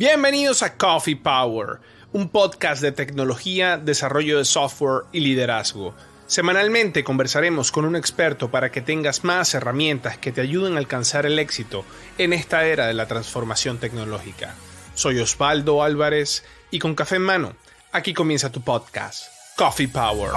Bienvenidos a Coffee Power, un podcast de tecnología, desarrollo de software y liderazgo. Semanalmente conversaremos con un experto para que tengas más herramientas que te ayuden a alcanzar el éxito en esta era de la transformación tecnológica. Soy Osvaldo Álvarez y con café en mano, aquí comienza tu podcast, Coffee Power.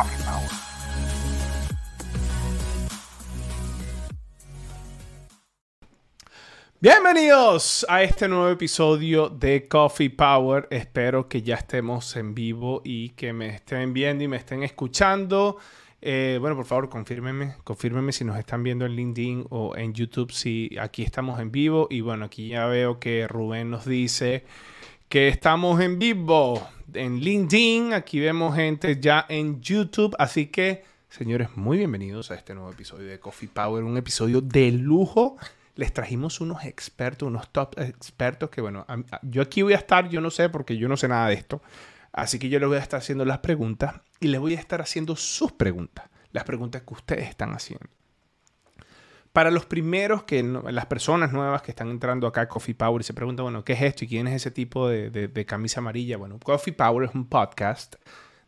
Bienvenidos a este nuevo episodio de Coffee Power. Espero que ya estemos en vivo y que me estén viendo y me estén escuchando. Eh, bueno, por favor, confírmenme, confírmenme si nos están viendo en LinkedIn o en YouTube, si aquí estamos en vivo. Y bueno, aquí ya veo que Rubén nos dice que estamos en vivo en LinkedIn. Aquí vemos gente ya en YouTube. Así que, señores, muy bienvenidos a este nuevo episodio de Coffee Power, un episodio de lujo les trajimos unos expertos, unos top expertos que, bueno, yo aquí voy a estar, yo no sé, porque yo no sé nada de esto. Así que yo les voy a estar haciendo las preguntas y les voy a estar haciendo sus preguntas, las preguntas que ustedes están haciendo. Para los primeros que, las personas nuevas que están entrando acá a Coffee Power y se preguntan, bueno, ¿qué es esto y quién es ese tipo de, de camisa amarilla? Bueno, Coffee Power es un podcast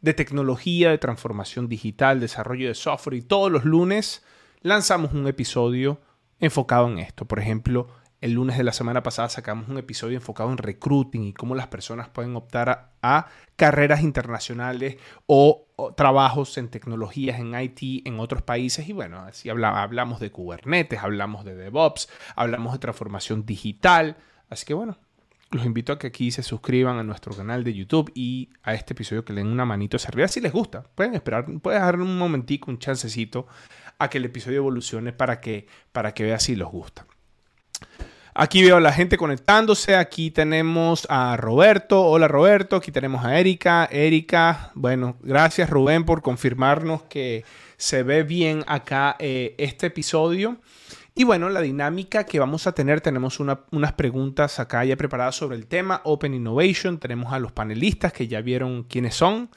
de tecnología, de transformación digital, desarrollo de software y todos los lunes lanzamos un episodio enfocado en esto. Por ejemplo, el lunes de la semana pasada sacamos un episodio enfocado en recruiting y cómo las personas pueden optar a, carreras internacionales o, trabajos en tecnologías, en IT, en otros países. Y bueno, así hablamos de Kubernetes, hablamos de DevOps, hablamos de transformación digital. Así que bueno, los invito a que aquí se suscriban a nuestro canal de YouTube y a este episodio que le den una manito hacia si les gusta. Pueden esperar, pueden dejar un momentico, un chancecito a que el episodio evolucione para que, para que si les gusta. Aquí veo a la gente conectándose. Aquí tenemos a Roberto. Hola Roberto. Aquí tenemos a Erika. Erika, bueno, gracias Rubén por confirmarnos que se ve bien acá eh, este episodio. Y bueno, la dinámica que vamos a tener, tenemos unas preguntas acá ya preparadas sobre el tema Open Innovation. Tenemos a los panelistas que ya vieron quiénes son.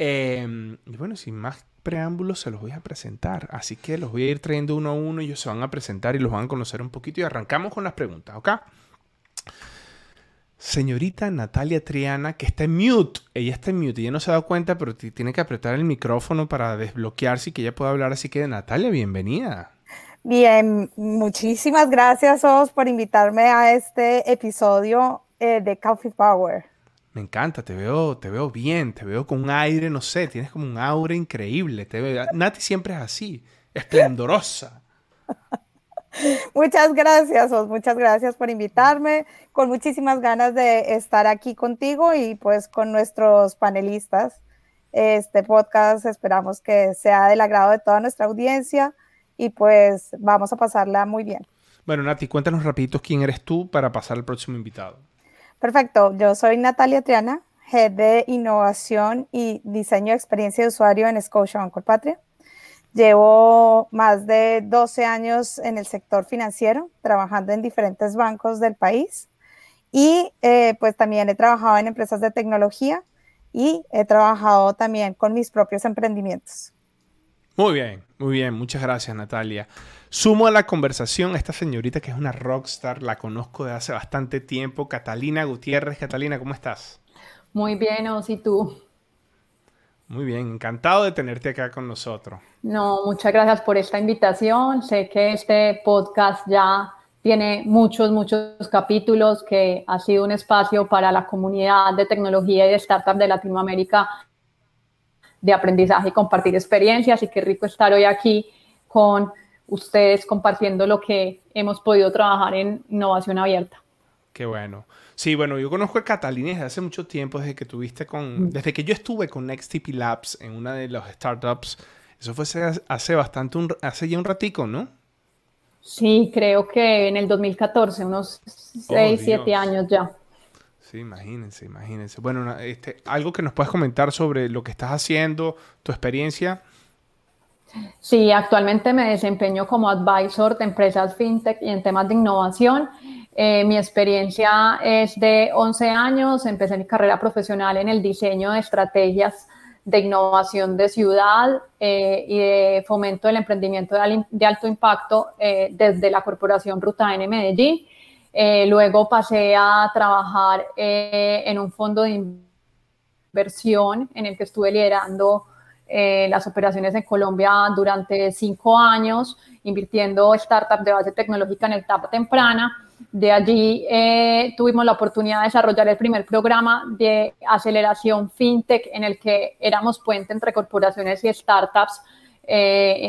Eh, y bueno, sin más preámbulos se los voy a presentar. Así que los voy a ir trayendo uno a uno. Ellos se van a presentar y los van a conocer un poquito. Y arrancamos con las preguntas, ¿ok? Señorita Natalia Triana, que está en mute. Ella está en mute. Ella no se ha dado cuenta, pero tiene que apretar el micrófono para desbloquearse y que ella pueda hablar. Así que, Natalia, bienvenida. Bien, muchísimas gracias, Os, por invitarme a este episodio eh, de Coffee Power. Me encanta, te veo, te veo bien, te veo con un aire, no sé, tienes como un aura increíble. Te veo, Nati siempre es así, esplendorosa. Muchas gracias, Os, muchas gracias por invitarme, con muchísimas ganas de estar aquí contigo y pues con nuestros panelistas. Este podcast esperamos que sea del agrado de toda nuestra audiencia y pues vamos a pasarla muy bien. Bueno, Nati, cuéntanos rapidito quién eres tú para pasar al próximo invitado. Perfecto, yo soy Natalia Triana, Head de Innovación y Diseño de Experiencia de Usuario en Scotia Patria. Llevo más de 12 años en el sector financiero, trabajando en diferentes bancos del país y eh, pues también he trabajado en empresas de tecnología y he trabajado también con mis propios emprendimientos. Muy bien, muy bien, muchas gracias Natalia. Sumo a la conversación a esta señorita que es una rockstar, la conozco de hace bastante tiempo, Catalina Gutiérrez. Catalina, ¿cómo estás? Muy bien, Os, ¿y tú? Muy bien, encantado de tenerte acá con nosotros. No, muchas gracias por esta invitación. Sé que este podcast ya tiene muchos, muchos capítulos, que ha sido un espacio para la comunidad de tecnología y de startups de Latinoamérica de aprendizaje y compartir experiencias. Y qué rico estar hoy aquí con ustedes compartiendo lo que hemos podido trabajar en innovación abierta. Qué bueno. Sí, bueno, yo conozco a Catalina desde hace mucho tiempo, desde que tuviste con, mm. desde que yo estuve con NextTP Labs en una de las startups. Eso fue hace, bastante, un, hace ya un ratico, ¿no? Sí, creo que en el 2014, unos 6, 7 años ya. Imagínense, imagínense. Bueno, este, algo que nos puedas comentar sobre lo que estás haciendo, tu experiencia. Sí, actualmente me desempeño como advisor de empresas fintech y en temas de innovación. Eh, mi experiencia es de 11 años. Empecé mi carrera profesional en el diseño de estrategias de innovación de ciudad eh, y de fomento del emprendimiento de, alto impacto eh, desde la Corporación Ruta N Medellín. Eh, luego pasé a trabajar eh, en un fondo de inversión en el que estuve liderando eh, las operaciones en Colombia durante cinco años, invirtiendo startups de base tecnológica en etapa temprana. De allí tuvimos la oportunidad de desarrollar el primer programa de aceleración fintech en el que éramos puente entre corporaciones y startups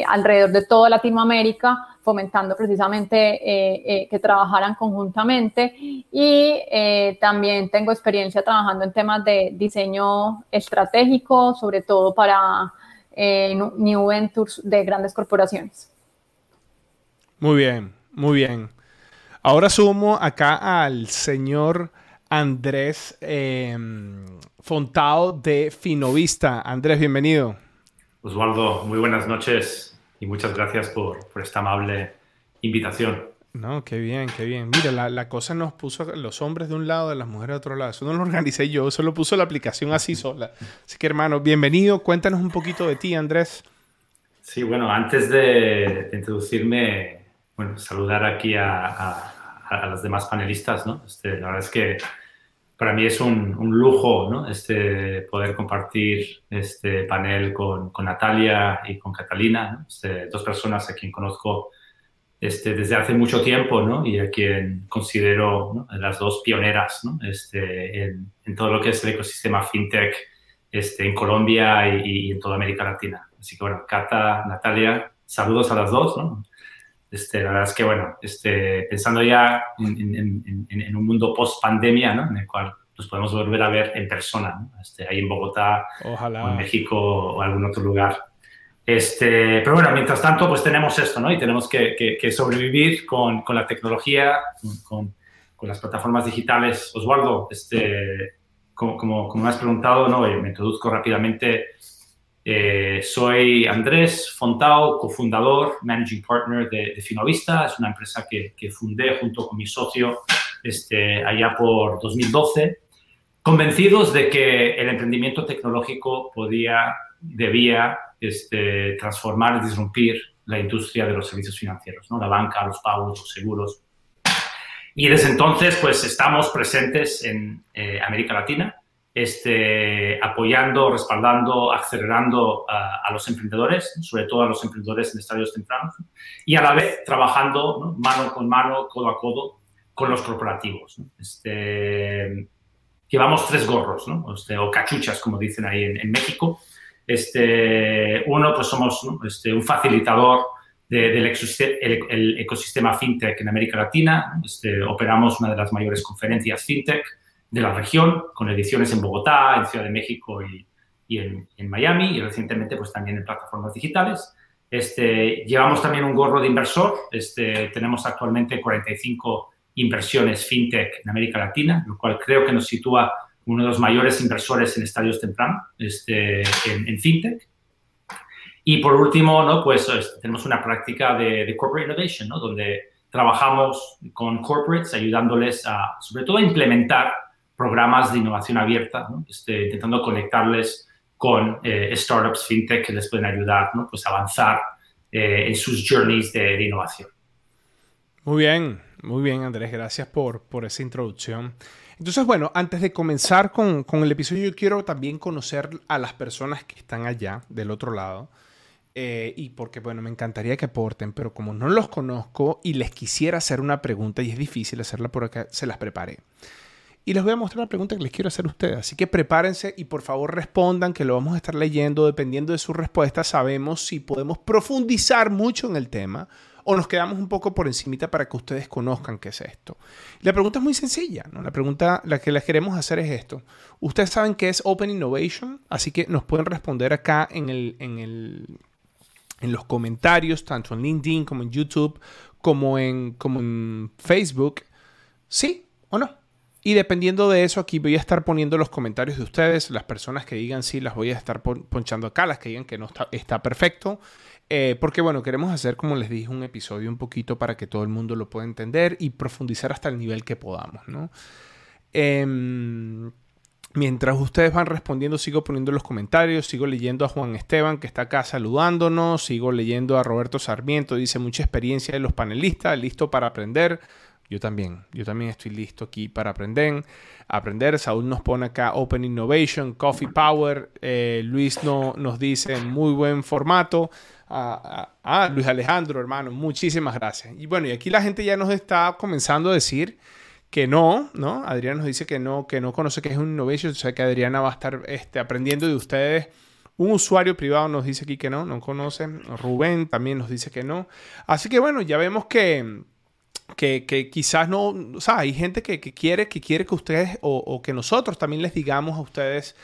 alrededor de toda Latinoamérica fomentando precisamente eh, eh, que trabajaran conjuntamente y eh, también tengo experiencia trabajando en temas de diseño estratégico, sobre todo para New Ventures de grandes corporaciones. Muy bien, muy bien. Ahora sumo acá al señor Andrés Fontao de Finovista. Andrés, bienvenido. Osvaldo, muy buenas noches y muchas gracias por, por esta amable invitación. No, qué bien, qué bien. Mira, la, la, cosa nos puso los hombres de un lado, y las mujeres de otro lado. Eso no lo organicé yo, eso lo puso la aplicación así sola. Así que, hermano, bienvenido. Cuéntanos un poquito de ti, Andrés. Sí, bueno, antes de, introducirme, bueno, saludar aquí a, a, a, los demás panelistas, ¿no? Este, la verdad es que para mí es un, lujo ¿no? este, poder compartir este panel con, Natalia y con Catalina, este, dos personas a quien conozco este, desde hace mucho tiempo ¿no? y a quien considero las dos pioneras ¿no? este, en, en, todo lo que es el ecosistema fintech este, en Colombia y, y, en toda América Latina. Así que bueno, Cata, Natalia, saludos a las dos. ¿no? Este, la verdad es que, bueno, este, pensando ya en, un mundo post pandemia, ¿no? En el cual nos podemos volver a ver en persona, este, ahí en Bogotá, o en México o algún otro lugar. Este, pero bueno, mientras tanto, pues tenemos esto, ¿no? Y tenemos que, que, sobrevivir con, con, la tecnología, con, con, las plataformas digitales. Osvaldo, este, como, como, como me has preguntado, ¿no? Me introduzco rápidamente. Eh, soy Andrés Fontao, cofundador, managing partner de, de Finovista. Es una empresa que, fundé junto con mi socio este, allá por 2012, convencidos de que el emprendimiento tecnológico podía, debía este, transformar disrumpir la industria de los servicios financieros, ¿no? la banca, los pagos, los seguros. Y desde entonces, pues estamos presentes en eh, América Latina este, apoyando, respaldando, acelerando a, los emprendedores, sobre todo a los emprendedores en estadios tempranos, y a la vez trabajando mano con mano, codo a codo, con los corporativos. Este, llevamos tres gorros, ¿no? este, o cachuchas, como dicen ahí en, México. Este, uno, pues somos este, un facilitador del el, ecosistema fintech en América Latina. Este, operamos una de las mayores conferencias fintech de la región, con ediciones en Bogotá, en Ciudad de México y, y en, en, Miami, y recientemente pues también en plataformas digitales. Este, llevamos también un gorro de inversor, este, tenemos actualmente 45 inversiones fintech en América Latina, lo cual creo que nos sitúa uno de los mayores inversores en estadios tempranos este, en, en, fintech. Y por último, ¿no? pues este, tenemos una práctica de, de corporate innovation, ¿no? donde trabajamos con corporates ayudándoles a, sobre todo, a implementar programas de innovación abierta, este, intentando conectarles con eh, startups fintech que les pueden ayudar ¿no? pues avanzar eh, en sus journeys de, innovación. Muy bien, muy bien Andrés, gracias por, por esa introducción. Entonces, bueno, antes de comenzar con, con, el episodio, yo quiero también conocer a las personas que están allá, del otro lado. Eh, y porque, bueno, me encantaría que aporten, pero como no los conozco y les quisiera hacer una pregunta y es difícil hacerla por acá, se las preparé. Y les voy a mostrar la pregunta que les quiero hacer a ustedes. Así que prepárense y por favor respondan, que lo vamos a estar leyendo. Dependiendo de su respuesta, sabemos si podemos profundizar mucho en el tema o nos quedamos un poco por encimita para que ustedes conozcan qué es esto. la pregunta es muy sencilla, ¿no? La pregunta la que les queremos hacer es esto. Ustedes saben qué es Open Innovation, así que nos pueden responder acá en, el, en, el, en los comentarios, tanto en LinkedIn como en YouTube, como en, como en Facebook. ¿Sí o no? Y dependiendo de eso, aquí voy a estar poniendo los comentarios de ustedes. Las personas que digan sí, las voy a estar ponchando acá. Las que digan que no está, perfecto. Eh, porque bueno, queremos hacer, como les dije, un episodio un poquito para que todo el mundo lo pueda entender y profundizar hasta el nivel que podamos, ¿no? Em, mientras ustedes van respondiendo, sigo poniendo los comentarios, sigo leyendo a Juan Esteban que está acá saludándonos, sigo leyendo a Roberto Sarmiento, dice mucha experiencia de los panelistas, listo para aprender. Yo también, yo también estoy listo aquí para aprender. aprender. Saúl nos pone acá Open Innovation, Coffee Power. Eh, Luis no, nos dice muy buen formato. Ah, ah, ah, Luis Alejandro, hermano, muchísimas gracias. Y bueno, y aquí la gente ya nos está comenzando a decir que no, ¿no? Adriana nos dice que no, que no conoce qué es un innovation, o sea que Adriana va a estar este, aprendiendo de ustedes. Un usuario privado nos dice aquí que no, no conoce. Rubén también nos dice que no. Así que bueno, ya vemos que, que, quizás no, o sea, hay gente que, quiere, que quiere que ustedes o, que nosotros también les digamos a ustedes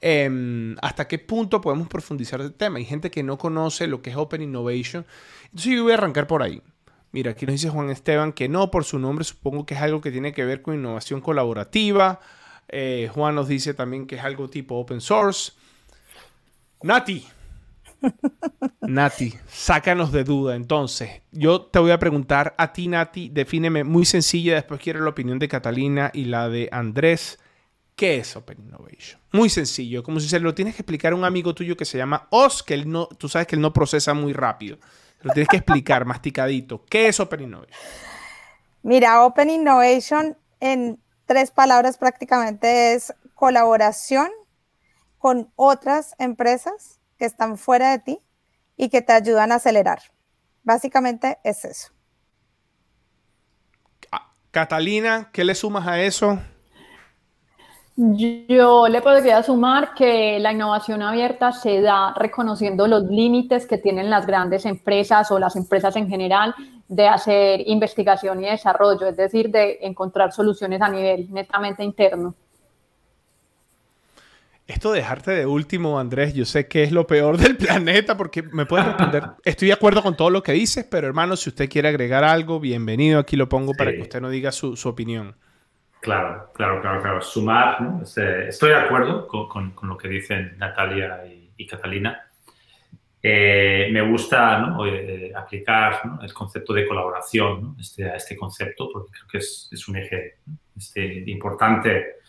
em, hasta qué punto podemos profundizar el tema. Hay gente que no conoce lo que es Open Innovation. Entonces yo voy a arrancar por ahí. Mira, aquí nos dice Juan Esteban que no, por su nombre supongo que es algo que tiene que ver con innovación colaborativa. Eh, Juan nos dice también que es algo tipo open source. Nati. Nati, sácanos de duda. Entonces, yo te voy a preguntar a ti, Nati, defíneme muy sencilla, después quiero la opinión de Catalina y la de Andrés. ¿Qué es Open Innovation? Muy sencillo, como si se lo tienes que explicar a un amigo tuyo que se llama Os, que él no, tú sabes que él no procesa muy rápido. Lo tienes que explicar masticadito. ¿Qué es Open Innovation? Mira, Open Innovation en tres palabras prácticamente es colaboración con otras empresas que están fuera de ti y que te ayudan a acelerar. Básicamente es eso. Ah, Catalina, ¿qué le sumas a eso? Yo le podría sumar que la innovación abierta se da reconociendo los límites que tienen las grandes empresas o las empresas en general de hacer investigación y desarrollo, es decir, de encontrar soluciones a nivel netamente interno. Esto de dejarte de último, Andrés, yo sé que es lo peor del planeta porque me puedes responder. Estoy de acuerdo con todo lo que dices, pero hermano, si usted quiere agregar algo, bienvenido. Aquí lo pongo para que usted no diga su, su opinión. Claro, claro, claro, claro. Sumar, ¿no? Este, estoy de acuerdo con, con, lo que dicen Natalia y, Catalina. Eh, me gusta ¿no? Eh, aplicar el concepto de colaboración ¿no? este, a este concepto porque creo que es, es un eje este, importante.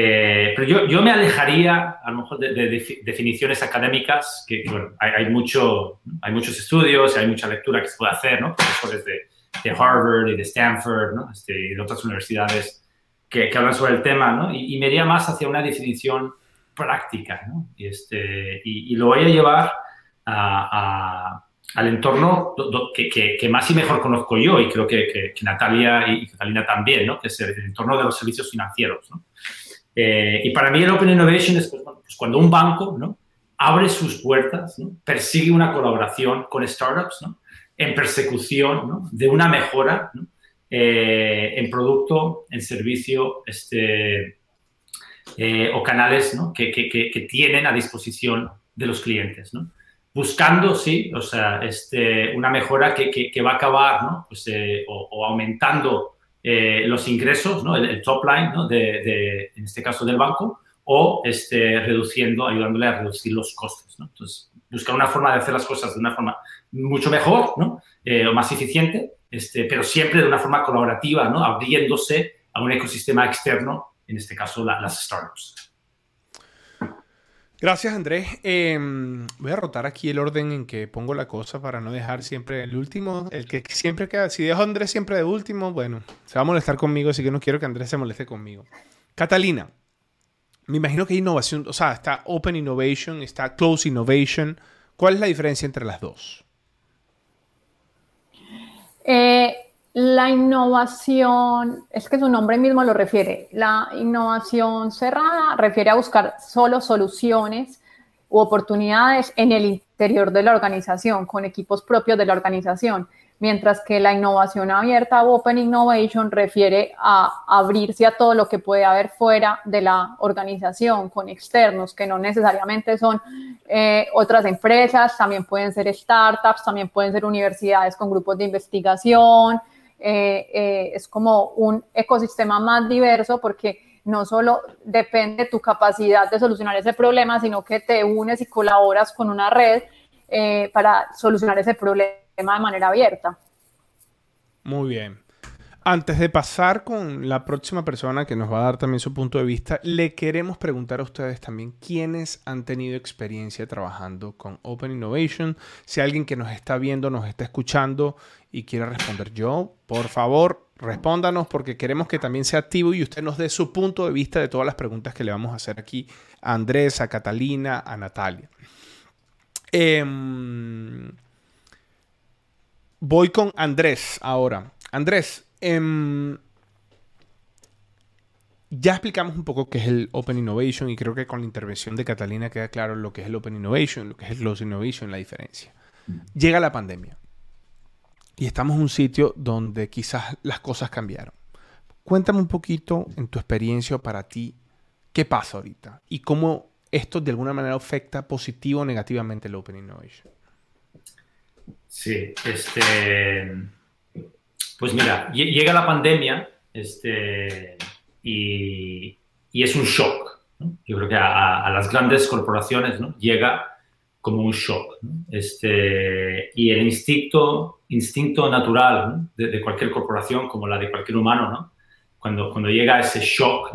Eh, pero yo, yo, me alejaría a lo mejor de, definiciones académicas, que, bueno, hay, mucho, hay muchos estudios, hay mucha lectura que se puede hacer, ¿no? profesores de, de Harvard y de Stanford ¿no? este, y de otras universidades que, hablan sobre el tema, ¿no? Y, me iría más hacia una definición práctica, ¿no? Y, este, y, lo voy a llevar a, al entorno que, que, más y mejor conozco yo y creo que, Natalia y Catalina también, ¿no? Que es el, entorno de los servicios financieros. Eh, y para mí el Open Innovation es pues, pues cuando un banco, ¿no? Abre sus puertas, ¿no? persigue una colaboración con startups, ¿no? En persecución. De una mejora. Eh, en producto, en servicio este, eh, o canales que, que, que, tienen a disposición de los clientes. Buscando, sí, o sea, este, una mejora que, va a acabar pues, eh, o, aumentando los ingresos, ¿no? el, top line, ¿no? de, de, en este caso del banco, o este, reduciendo, ayudándole a reducir los costes. ¿no? Entonces, buscar una forma de hacer las cosas de una forma mucho mejor ¿no? o más eficiente este, pero siempre de una forma colaborativa, ¿no? abriéndose a un ecosistema externo, en este caso las startups. Gracias, Andrés. Em, voy a rotar aquí el orden en que pongo la cosa para no dejar siempre el último, el que siempre queda. Si dejo a Andrés siempre de último, bueno, se va a molestar conmigo, así que no quiero que Andrés se moleste conmigo. Catalina, me imagino que hay innovación, o sea, está Open Innovation, está Close Innovation. ¿Cuál es la diferencia entre las dos? Eh, la innovación, es que su nombre mismo lo refiere, la innovación cerrada refiere a buscar solo soluciones u oportunidades en el interior de la organización, con equipos propios de la organización mientras que la innovación abierta o Open Innovation refiere a abrirse a todo lo que puede haber fuera de la organización, con externos, que no necesariamente son eh, otras empresas, también pueden ser startups, también pueden ser universidades con grupos de investigación. Eh, eh, es como un ecosistema más diverso porque no solo depende de tu capacidad de solucionar ese problema, sino que te unes y colaboras con una red para solucionar ese problema de manera abierta. Muy bien. Antes de pasar con la próxima persona que nos va a dar también su punto de vista, le queremos preguntar a ustedes también quiénes han tenido experiencia trabajando con Open Innovation. Si alguien que nos está viendo, nos está escuchando y quiere responder yo, por favor, Respóndanos porque queremos que también sea activo y usted nos dé su punto de vista de todas las preguntas que le vamos a hacer aquí a Andrés, a Catalina, a Natalia. Em, voy con Andrés ahora. Andrés, em, ya explicamos un poco qué es el Open Innovation y creo que con la intervención de Catalina queda claro lo que es el Open Innovation, lo que es el Closed Innovation, la diferencia. Llega la pandemia y estamos en un sitio donde quizás las cosas cambiaron. Cuéntame un poquito en tu experiencia para ti qué pasa ahorita y cómo esto de alguna manera afecta positivo o negativamente el Open Innovation. Sí, este, pues mira, llega la pandemia este, y, es un shock. Yo creo que a, las grandes corporaciones ¿no? llega como un shock. Este, y el instinto, instinto natural de, cualquier corporación, como la de cualquier humano, ¿no? cuando, cuando llega ese shock,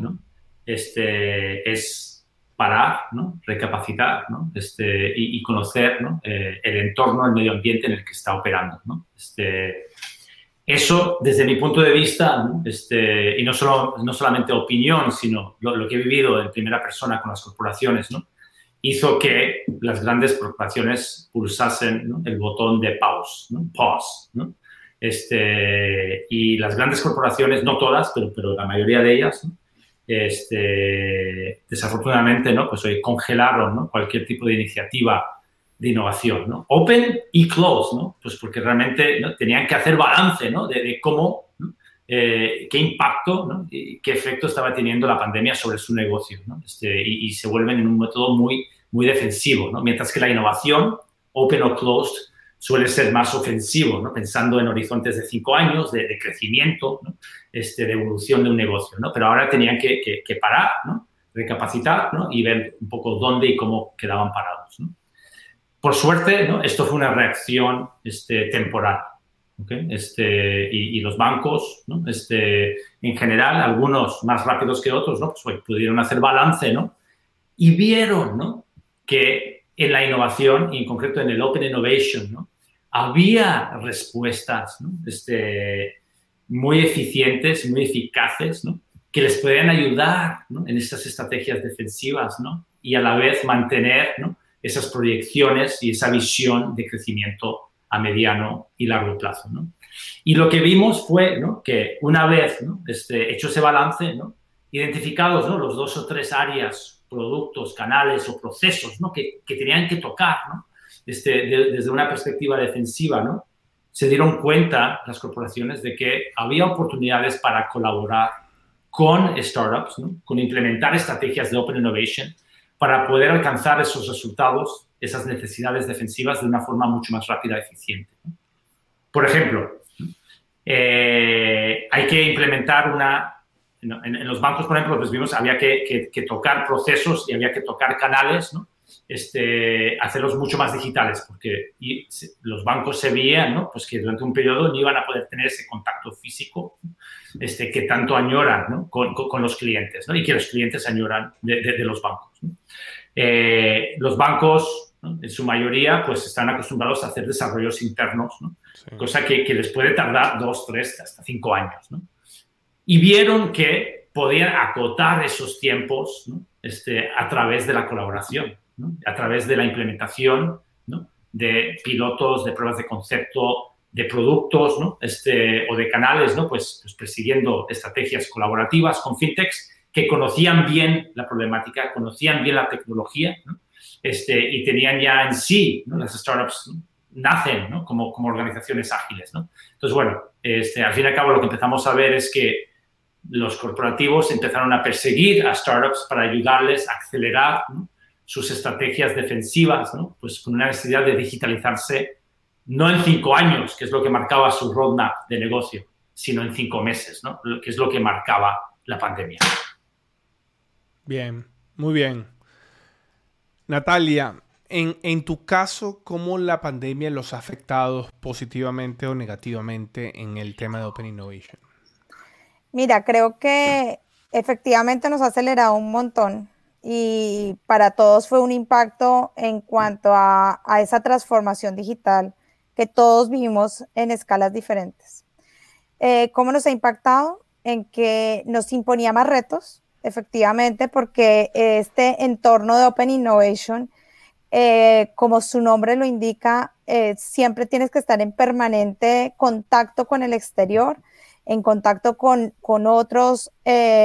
este, es parar, recapacitar. Este, y, conocer ¿no? Eh, el entorno, el medio ambiente en el que está operando. Este, eso, desde mi punto de vista, este, y no, solo, no solamente opinión, sino lo, que he vivido en primera persona con las corporaciones, ¿no? hizo que las grandes corporaciones pulsasen el botón de pause, pause. Este, y las grandes corporaciones, no todas, pero, pero la mayoría de ellas, este, desafortunadamente, ¿no? pues hoy congelaron cualquier tipo de iniciativa de innovación, ¿no? Open y close, ¿no? Pues porque realmente tenían que hacer balance, ¿no? De, cómo, eh, qué impacto, ¿no? Y qué efecto estaba teniendo la pandemia sobre su negocio, ¿no? Este, y, se vuelven en un método muy, muy defensivo, ¿no? Mientras que la innovación, open o closed, suele ser más ofensivo, ¿no? Pensando en horizontes de cinco años, de, crecimiento, este, de evolución de un negocio, ¿no? Pero ahora tenían que, que, que parar, ¿no? Recapacitar, ¿no? Y ver un poco dónde y cómo quedaban parados, ¿no? Por suerte, esto fue una reacción este, temporal. Este, y, los bancos, este, en general, algunos más rápidos que otros, ¿no? pues, pudieron hacer balance ¿no? y vieron ¿no? que en la innovación, y en concreto en el Open Innovation, ¿no? había respuestas este, muy eficientes, muy eficaces, ¿no? que les podían ayudar en estas estrategias defensivas ¿no? y a la vez mantener ¿no? Esas proyecciones y esa visión de crecimiento a mediano y largo plazo. ¿no? Y lo que vimos fue ¿no? que una vez este, hecho ese balance, identificados los dos o tres áreas, productos, canales o procesos que, que tenían que tocar este, desde una perspectiva defensiva, ¿no? se dieron cuenta las corporaciones de que había oportunidades para colaborar con startups, con implementar estrategias de Open Innovation para poder alcanzar esos resultados, esas necesidades defensivas de una forma mucho más rápida y eficiente. Por ejemplo, eh, hay que implementar una... En, los bancos, por ejemplo, pues vimos había que, tocar procesos y había que tocar canales, ¿no? Este, hacerlos mucho más digitales, porque los bancos se veían ¿no? pues que durante un periodo no iban a poder tener ese contacto físico este, que tanto añoran ¿no? con, con, los clientes ¿no? y que los clientes añoran de, de, los bancos. Eh, los bancos, en su mayoría, pues están acostumbrados a hacer desarrollos internos, cosa que, que, les puede tardar dos, tres, hasta cinco años. Y vieron que podían acotar esos tiempos este, a través de la colaboración a través de la implementación de pilotos, de pruebas de concepto, de productos este, o de canales, ¿no? pues, pues, persiguiendo estrategias colaborativas con fintechs que conocían bien la problemática, conocían bien la tecnología este, y tenían ya en sí, las startups nacen como, como organizaciones ágiles. Entonces, bueno, este, al fin y al cabo lo que empezamos a ver es que los corporativos empezaron a perseguir a startups para ayudarles a acelerar sus estrategias defensivas, ¿no? pues con una necesidad de digitalizarse no en cinco años, que es lo que marcaba su roadmap de negocio, sino en cinco meses, ¿no? que es lo que marcaba la pandemia. Bien, muy bien. Natalia, en, en, tu caso, ¿cómo la pandemia los ha afectado positivamente o negativamente en el tema de Open Innovation? Mira, creo que efectivamente nos ha acelerado un montón y para todos fue un impacto en cuanto a, esa transformación digital que todos vivimos en escalas diferentes. Eh, ¿Cómo nos ha impactado? En que nos imponía más retos, efectivamente, porque este entorno de Open Innovation, eh, como su nombre lo indica, eh, siempre tienes que estar en permanente contacto con el exterior, en contacto con, con otros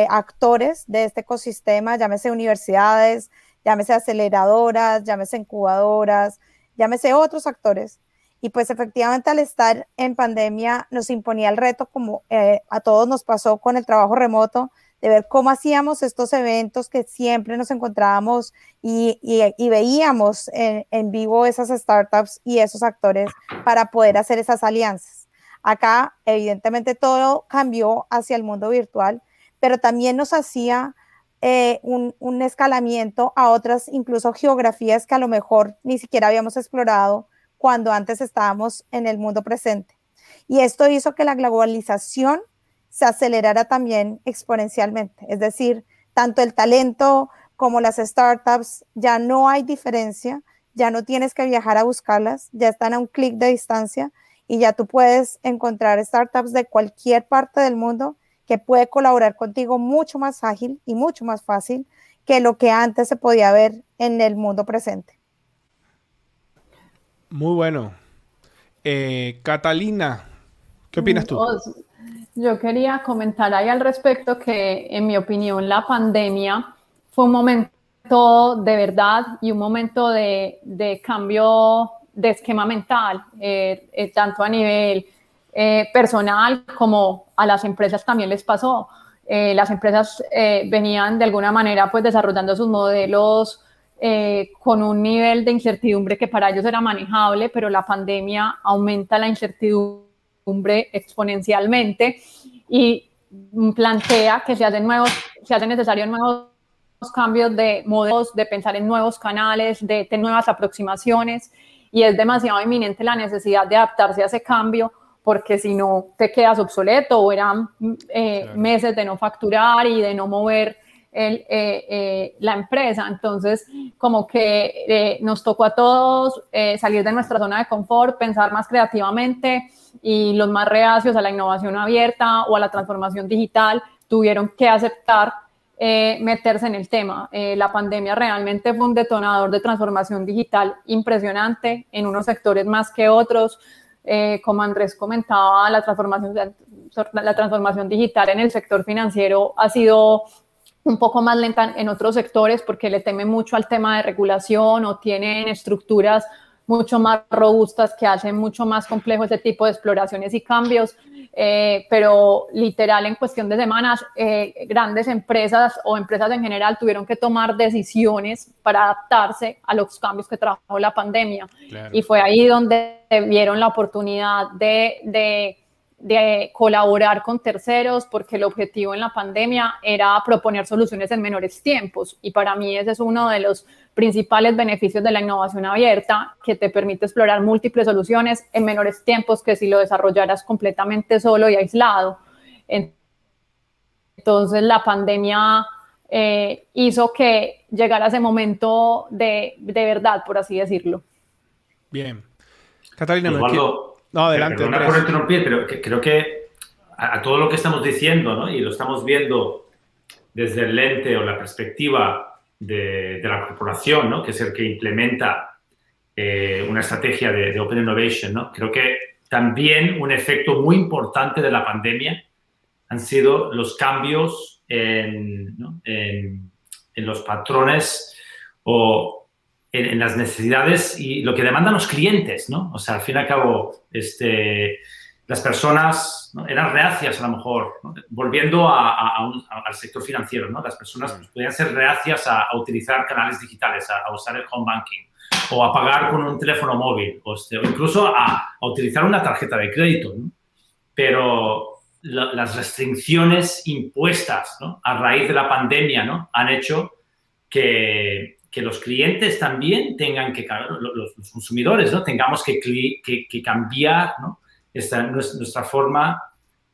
actores de este ecosistema, llámese universidades, llámese aceleradoras, llámese incubadoras, llámese otros actores. Y pues efectivamente al estar en pandemia nos imponía el reto, como eh, a todos nos pasó con el trabajo remoto, de ver cómo hacíamos estos eventos que siempre nos encontrábamos y, y, veíamos en, vivo esas startups y esos actores para poder hacer esas alianzas. Acá, evidentemente, todo cambió hacia el mundo virtual, pero también nos hacía eh, un, un, escalamiento a otras, incluso geografías que a lo mejor ni siquiera habíamos explorado cuando antes estábamos en el mundo presente. Y esto hizo que la globalización se acelerara también exponencialmente. Es decir, tanto el talento como las startups, ya no hay diferencia, ya no tienes que viajar a buscarlas, ya están a un clic de distancia y ya tú puedes encontrar startups de cualquier parte del mundo que puede colaborar contigo mucho más ágil y mucho más fácil que lo que antes se podía ver en el mundo presente. Muy bueno. Eh, Catalina, ¿qué opinas tú? Yo quería comentar ahí al respecto que, en mi opinión, la pandemia fue un momento de verdad y un momento de, cambio de esquema mental, eh, eh, tanto a nivel eh, personal como a las empresas también les pasó. Eh, las empresas eh, venían de alguna manera pues desarrollando sus modelos con un nivel de incertidumbre que para ellos era manejable, pero la pandemia aumenta la incertidumbre exponencialmente y plantea que se hacen nuevos, se hacen necesarios nuevos cambios de modelos, de pensar en nuevos canales, de, de nuevas aproximaciones y es demasiado inminente la necesidad de adaptarse a ese cambio porque si no te quedas obsoleto o eran eh, meses de no facturar y de no mover el, eh, eh, la empresa. Entonces, como que nos tocó a todos salir de nuestra zona de confort, pensar más creativamente y los más reacios a la innovación abierta o a la transformación digital tuvieron que aceptar meterse en el tema. la pandemia realmente fue un detonador de transformación digital impresionante en unos sectores más que otros. Eh, como Andrés comentaba, la transformación, la transformación digital en el sector financiero ha sido un poco más lenta en otros sectores porque le teme mucho al tema de regulación o tienen estructuras mucho más robustas que hacen mucho más complejo ese tipo de exploraciones y cambios, eh, pero literal en cuestión de semanas, eh, grandes empresas o empresas en general tuvieron que tomar decisiones para adaptarse a los cambios que trajo la pandemia. Y fue ahí donde vieron la oportunidad de, de de colaborar con terceros, porque el objetivo en la pandemia era proponer soluciones en menores tiempos. Y para mí ese es uno de los principales beneficios de la innovación abierta, que te permite explorar múltiples soluciones en menores tiempos que si lo desarrollaras completamente solo y aislado. Entonces la pandemia eh, hizo que llegara ese momento de, de verdad, por así decirlo. Bien. Catalina, me no, adelante. Perdona por interrumpir, pero creo que a, todo lo que estamos diciendo, ¿no? y lo estamos viendo desde el lente o la perspectiva de, la corporación, ¿no? que es el que implementa eh, una estrategia de, Open Innovation, ¿no? creo que también un efecto muy importante de la pandemia han sido los cambios en, los patrones o en, las necesidades y lo que demandan los clientes, ¿no? O sea, al fin y al cabo, este, las personas eran reacias a lo mejor, volviendo al sector financiero, ¿no? Las personas pues, podían ser reacias a, utilizar canales digitales, a, usar el home banking o a pagar con un teléfono móvil o, este, incluso a, utilizar una tarjeta de crédito, ¿no? Pero las restricciones impuestas ¿no? a raíz de la pandemia ¿no? han hecho que, que los clientes también tengan que, los, consumidores, ¿no? Tengamos que, que, cambiar, ¿no? Esta, nuestra, forma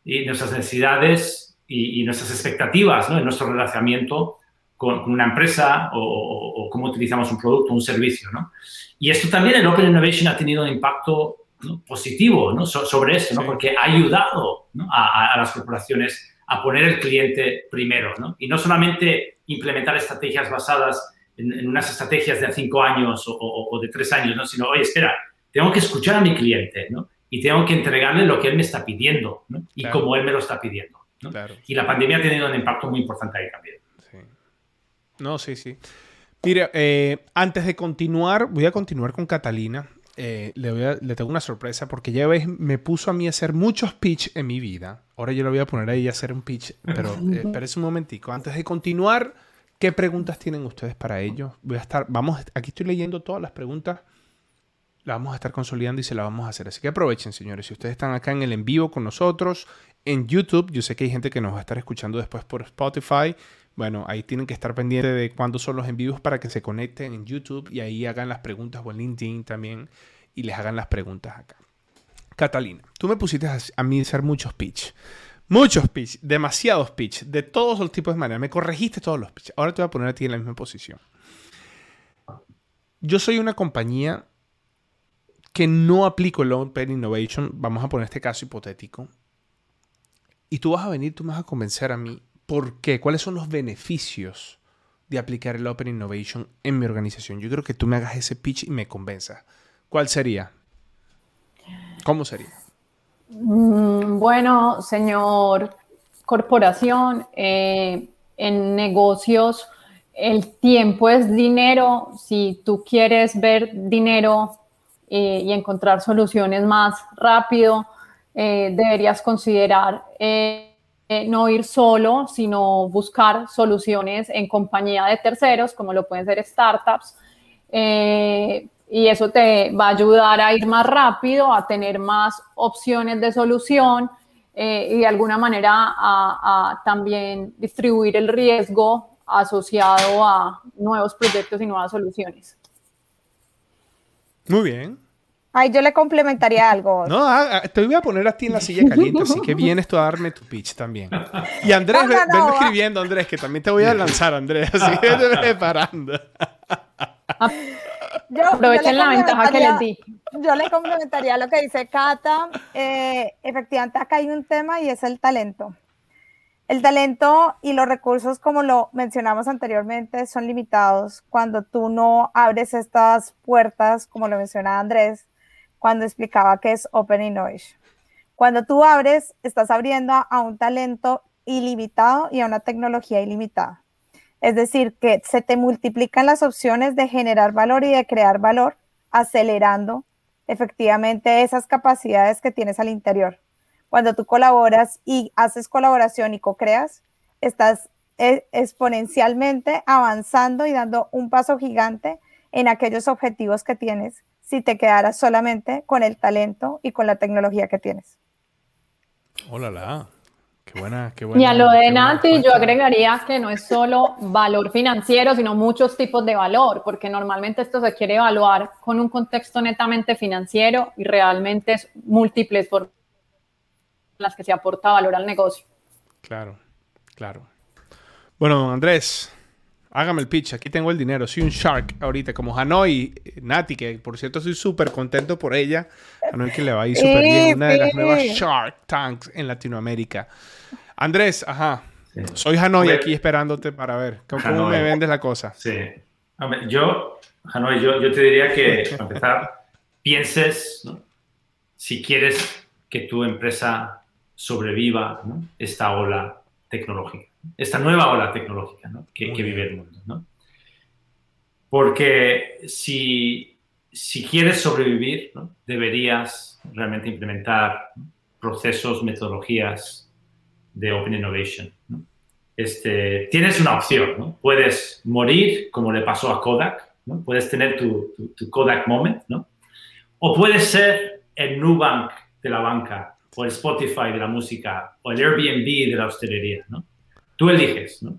y nuestras necesidades y, nuestras expectativas, ¿no? En nuestro relacionamiento con, una empresa o, cómo utilizamos un producto o un servicio, ¿no? Y esto también en Open Innovation ha tenido un impacto positivo ¿no? sobre eso, ¿no? porque ha ayudado a, las corporaciones a poner el cliente primero ¿no? y no solamente implementar estrategias basadas en, unas estrategias de cinco años o, de tres años, ¿no? sino, oye, espera, tengo que escuchar a mi cliente ¿no? Y tengo que entregarle lo que él me está pidiendo ¿no? y como él me lo está pidiendo. ¿no? Y la pandemia ha tenido un impacto muy importante ahí también. Sí. No, sí, sí. Mire, eh, antes de continuar, voy a continuar con Catalina. Eh, le, voy a, le, tengo una sorpresa porque ya ves, me puso a mí a hacer muchos pitch en mi vida. Ahora yo le voy a poner a ella a hacer un pitch, pero eh, espérese un momentico. Antes de continuar, ¿qué preguntas tienen ustedes para ellos? Voy a estar, vamos, aquí estoy leyendo todas las preguntas. Las vamos a estar consolidando y se las vamos a hacer. Así que aprovechen, señores. Si ustedes están acá en el en vivo con nosotros, en YouTube, yo sé que hay gente que nos va a estar escuchando después por Spotify. Bueno, ahí tienen que estar pendientes de cuándo son los envíos para que se conecten en YouTube y ahí hagan las preguntas o en LinkedIn también y les hagan las preguntas acá. Catalina, tú me pusiste a, mí hacer muchos pitch. Muchos pitch, demasiados pitch, de todos los tipos de maneras. Me corregiste todos los pitch. Ahora te voy a poner a ti en la misma posición. Yo soy una compañía que no aplico el Open Innovation. Vamos a poner este caso hipotético. Y tú vas a venir, tú me vas a convencer a mí ¿Por qué? ¿Cuáles son los beneficios de aplicar el Open Innovation en mi organización? Yo creo que tú me hagas ese pitch y me convenzas. ¿Cuál sería? ¿Cómo sería? Mm, bueno, señor corporación, eh, en negocios el tiempo es dinero. Si tú quieres ver dinero eh, y encontrar soluciones más rápido, eh, deberías considerar eh, no ir solo, sino buscar soluciones en compañía de terceros, como lo pueden ser startups. Y eso te va a ayudar a ir más rápido, a tener más opciones de solución y de alguna manera a, también distribuir el riesgo asociado a nuevos proyectos y nuevas soluciones. Muy bien. Ay, yo le complementaría algo. No, ah, ah, te voy a poner a ti en la silla caliente, así que vienes tú a darme tu pitch también. Y Andrés, ven, escribiendo, Andrés, que también te voy a lanzar, Andrés, así que te preparando. Aprovechen la ventaja que les di. Yo le complementaría lo que dice Cata. Eh, efectivamente, acá hay un tema y es el talento. El talento y los recursos, como lo mencionamos anteriormente, son limitados cuando tú no abres estas puertas, como lo mencionaba Andrés, cuando explicaba que es Open Innovation. Cuando tú abres, estás abriendo a un talento ilimitado y a una tecnología ilimitada. Es decir, que se te multiplican las opciones de generar valor y de crear valor, acelerando efectivamente esas capacidades que tienes al interior. Cuando tú colaboras y haces colaboración y co-creas, estás eh, exponencialmente avanzando y dando un paso gigante en aquellos objetivos que tienes si te quedaras solamente con el talento y con la tecnología que tienes. Hola, la. Qué buena, qué buena. Y a lo de Nati, yo agregaría que no es solo valor financiero, sino muchos tipos de valor, porque normalmente esto se quiere evaluar con un contexto netamente financiero y realmente es múltiples por las que se aporta valor al negocio. Claro, claro. Bueno, Andrés, hágame el pitch, aquí tengo el dinero, soy un shark ahorita, como Hanoi, Nati, que por cierto estoy súper contento por ella, Hanoi que le va a ir súper bien, una de las nuevas Shark Tanks en Latinoamérica. Andrés, ajá, soy Hanoi aquí esperándote para ver cómo, me vendes la cosa. Sí, yo, Hanoi, yo, yo, te diría que, para empezar, pienses si quieres que tu empresa sobreviva esta ola tecnológica esta nueva ola tecnológica que, vive el mundo. ¿no? Porque si, si quieres sobrevivir, deberías realmente implementar procesos, metodologías de Open Innovation. Este, tienes una opción, puedes morir como le pasó a Kodak, puedes tener tu, tu, Kodak moment, o puedes ser el Nubank de la banca, o el Spotify de la música, o el Airbnb de la hostelería. ¿no? Tú eliges, ¿no?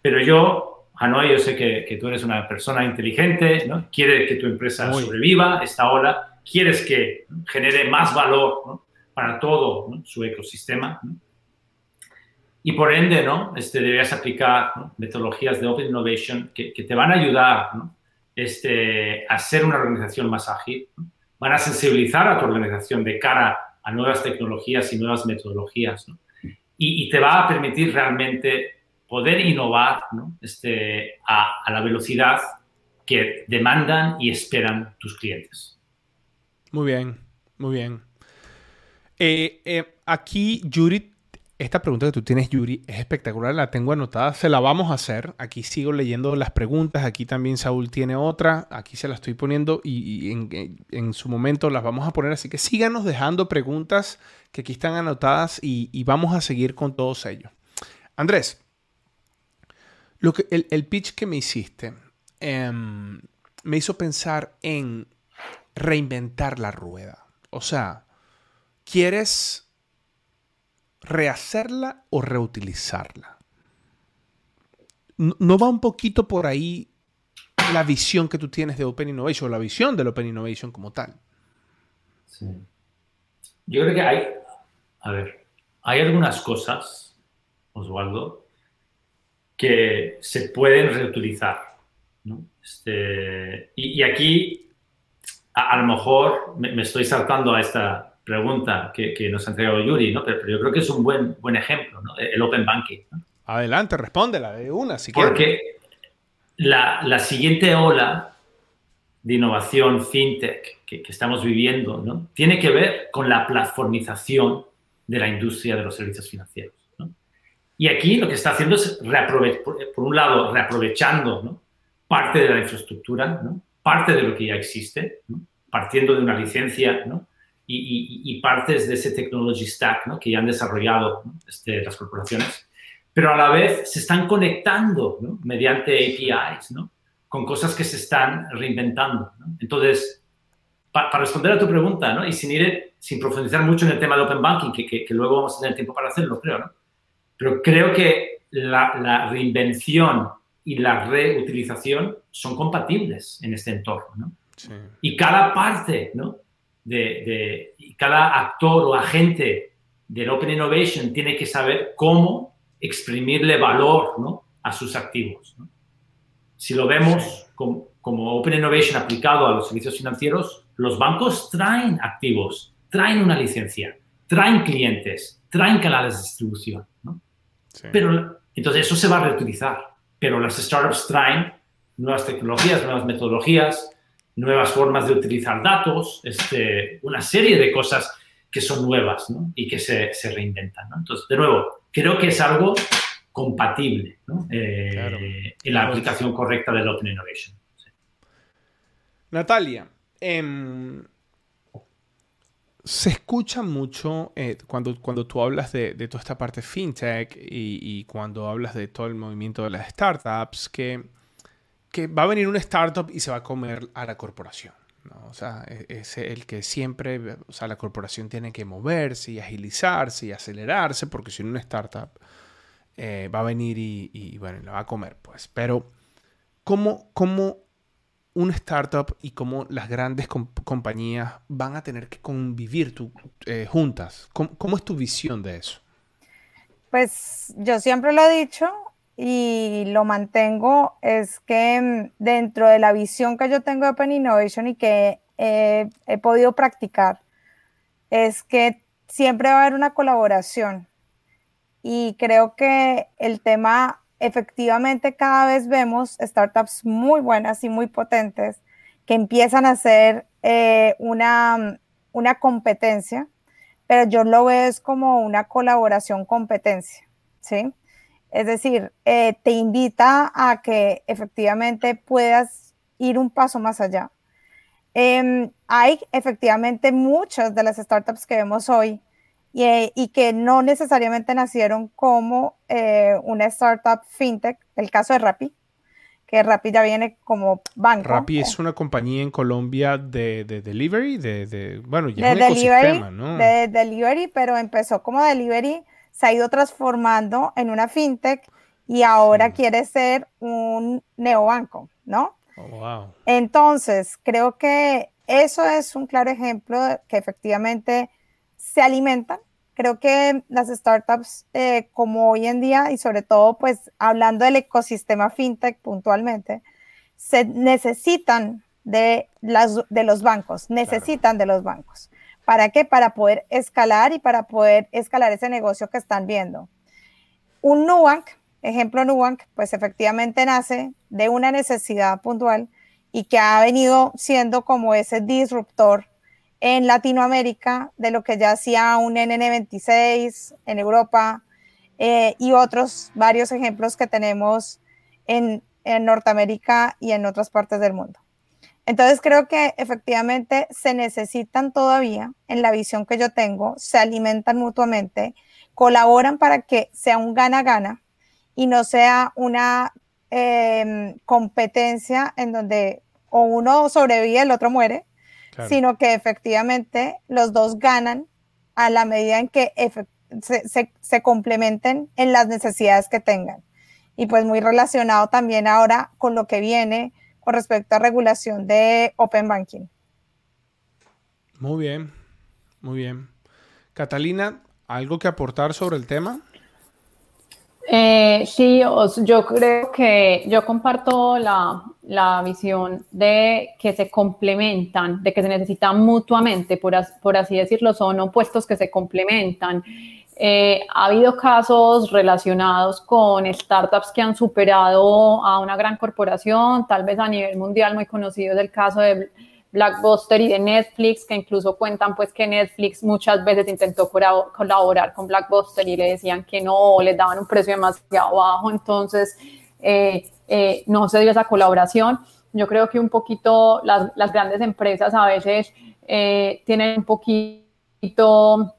Pero yo, Hanoi, yo sé que, que tú eres una persona inteligente, ¿no? Quieres que tu empresa sobreviva esta ola, quieres que genere más valor ¿no? para todo su ecosistema. ¿no? Y por ende, ¿no? Este, deberías aplicar metodologías de Open Innovation que, que, te van a ayudar ¿no? este, a ser una organización más ágil, van a sensibilizar a tu organización de cara a nuevas tecnologías y nuevas metodologías. Y, te va a permitir realmente poder innovar este, a, la velocidad que demandan y esperan tus clientes. Muy bien, muy bien. Eh, eh, aquí Judith esta pregunta que tú tienes, Yuri, es espectacular, la tengo anotada, se la vamos a hacer. Aquí sigo leyendo las preguntas, aquí también Saúl tiene otra, aquí se la estoy poniendo y, en, su momento las vamos a poner, así que síganos dejando preguntas que aquí están anotadas y, vamos a seguir con todos ellos. Andrés, lo que, el, pitch que me hiciste em, me hizo pensar en reinventar la rueda. O sea, quieres rehacerla o reutilizarla. ¿No va un poquito por ahí la visión que tú tienes de Open Innovation o la visión del Open Innovation como tal? Sí. Yo creo que hay, a ver, hay algunas cosas, Osvaldo, que se pueden reutilizar. Este, y, aquí, a, lo mejor me, estoy saltando a esta pregunta que, nos ha entregado Yuri, ¿no? Pero, yo creo que es un buen, buen ejemplo, ¿no? El Open Banking. Adelante, respóndela de una, si Porque la, la, siguiente ola de innovación fintech que, que, estamos viviendo, ¿no? Tiene que ver con la platformización de la industria de los servicios financieros. ¿no? Y aquí lo que está haciendo es, por, un lado, reaprovechando ¿no? parte de la infraestructura, ¿no? parte de lo que ya existe, ¿no? partiendo de una licencia, ¿no? Y, partes de ese technology stack ¿no? que ya han desarrollado este, las corporaciones, pero a la vez se están conectando ¿no? mediante APIs con cosas que se están reinventando. Entonces, para responder a tu pregunta, y sin ir, sin profundizar mucho en el tema de Open Banking, que, que, luego vamos a tener tiempo para hacerlo, creo, pero creo que la, la reinvención y la reutilización son compatibles en este entorno. ¿no? Sí. Y cada parte ¿no? De, cada actor o agente del Open Innovation tiene que saber cómo exprimirle valor ¿no? a sus activos. Si lo vemos como, Open Innovation aplicado a los servicios financieros, los bancos traen activos, traen una licencia, traen clientes, traen canales de distribución. Pero entonces eso se va a reutilizar. Pero las startups traen nuevas tecnologías, nuevas metodologías, nuevas formas de utilizar datos, este, una serie de cosas que son nuevas y que se, reinventan. Entonces, de nuevo, creo que es algo compatible eh, en la aplicación correcta del Open Innovation. Natalia, em, se escucha mucho eh, cuando, cuando tú hablas de, toda esta parte fintech y, y, cuando hablas de todo el movimiento de las startups, que que va a venir una startup y se va a comer a la corporación. O sea, e-, es el que siempre, o sea, la corporación tiene que moverse y agilizarse y acelerarse, porque si no una startup eh, va a venir y, bueno, la va a comer, pues. Pero, ¿cómo, cómo una startup y cómo las grandes compañías van a tener que convivir eh, juntas? ¿Cómo es tu visión de eso? Pues yo siempre lo he dicho, y lo mantengo es que mm, dentro de la visión que yo tengo de Open Innovation y que he podido practicar, es que siempre va a haber una colaboración. Y creo que el tema, efectivamente, cada vez vemos startups muy buenas y muy potentes que empiezan a hacer eh, una, una competencia, pero yo lo veo es como una colaboración competencia, ¿sí? Es decir, eh, te invita a que efectivamente puedas ir un paso más allá. Em, hay efectivamente muchas de las startups que vemos hoy y, que no necesariamente nacieron como eh, una startup fintech, el caso de Rappi, que Rappi ya viene como banco. Rappi es una compañía en Colombia de, delivery, de, bueno, ya es un ecosistema, ¿no? De delivery, pero empezó como delivery se ha ido transformando en una fintech y ahora quiere ser un neobanco, ¿no? Oh, wow. Entonces, creo que eso es un claro ejemplo que efectivamente se alimentan. Creo que las startups, eh, como hoy en día, y sobre todo, pues hablando del ecosistema fintech puntualmente, se necesitan de, las, de los bancos, necesitan de los bancos. ¿Para qué? Para poder escalar y para poder escalar ese negocio que están viendo. Un Nubank, ejemplo Nubank, pues efectivamente nace de una necesidad puntual y que ha venido siendo como ese disruptor en Latinoamérica de lo que ya hacía un NN26 en Europa eh, y otros varios ejemplos que tenemos en, en Norteamérica y en otras partes del mundo. Entonces creo que efectivamente se necesitan todavía, en la visión que yo tengo, se alimentan mutuamente, colaboran para que sea un gana-gana y no sea una em, competencia en donde o uno sobrevive y el otro muere, sino que efectivamente los dos ganan a la medida en que se, se complementen en las necesidades que tengan. Y pues muy relacionado también ahora con lo que viene con respecto a regulación de Open Banking. Muy bien, muy bien. Catalina, ¿algo que aportar sobre el tema? Eh, sí, yo creo que yo comparto la, la, visión de que se complementan, de que se necesitan mutuamente, por, por así decirlo, son opuestos que se complementan. Eh, ha habido casos relacionados con startups que han superado a una gran corporación, tal vez a nivel mundial muy conocido es el caso de Blackbuster y de Netflix, que incluso cuentan pues que Netflix muchas veces intentó colaborar con Blackbuster y le decían que no, les daban un precio demasiado bajo, entonces eh, eh, no se dio esa colaboración. Yo creo que un poquito las, las grandes empresas a veces tienen un poquito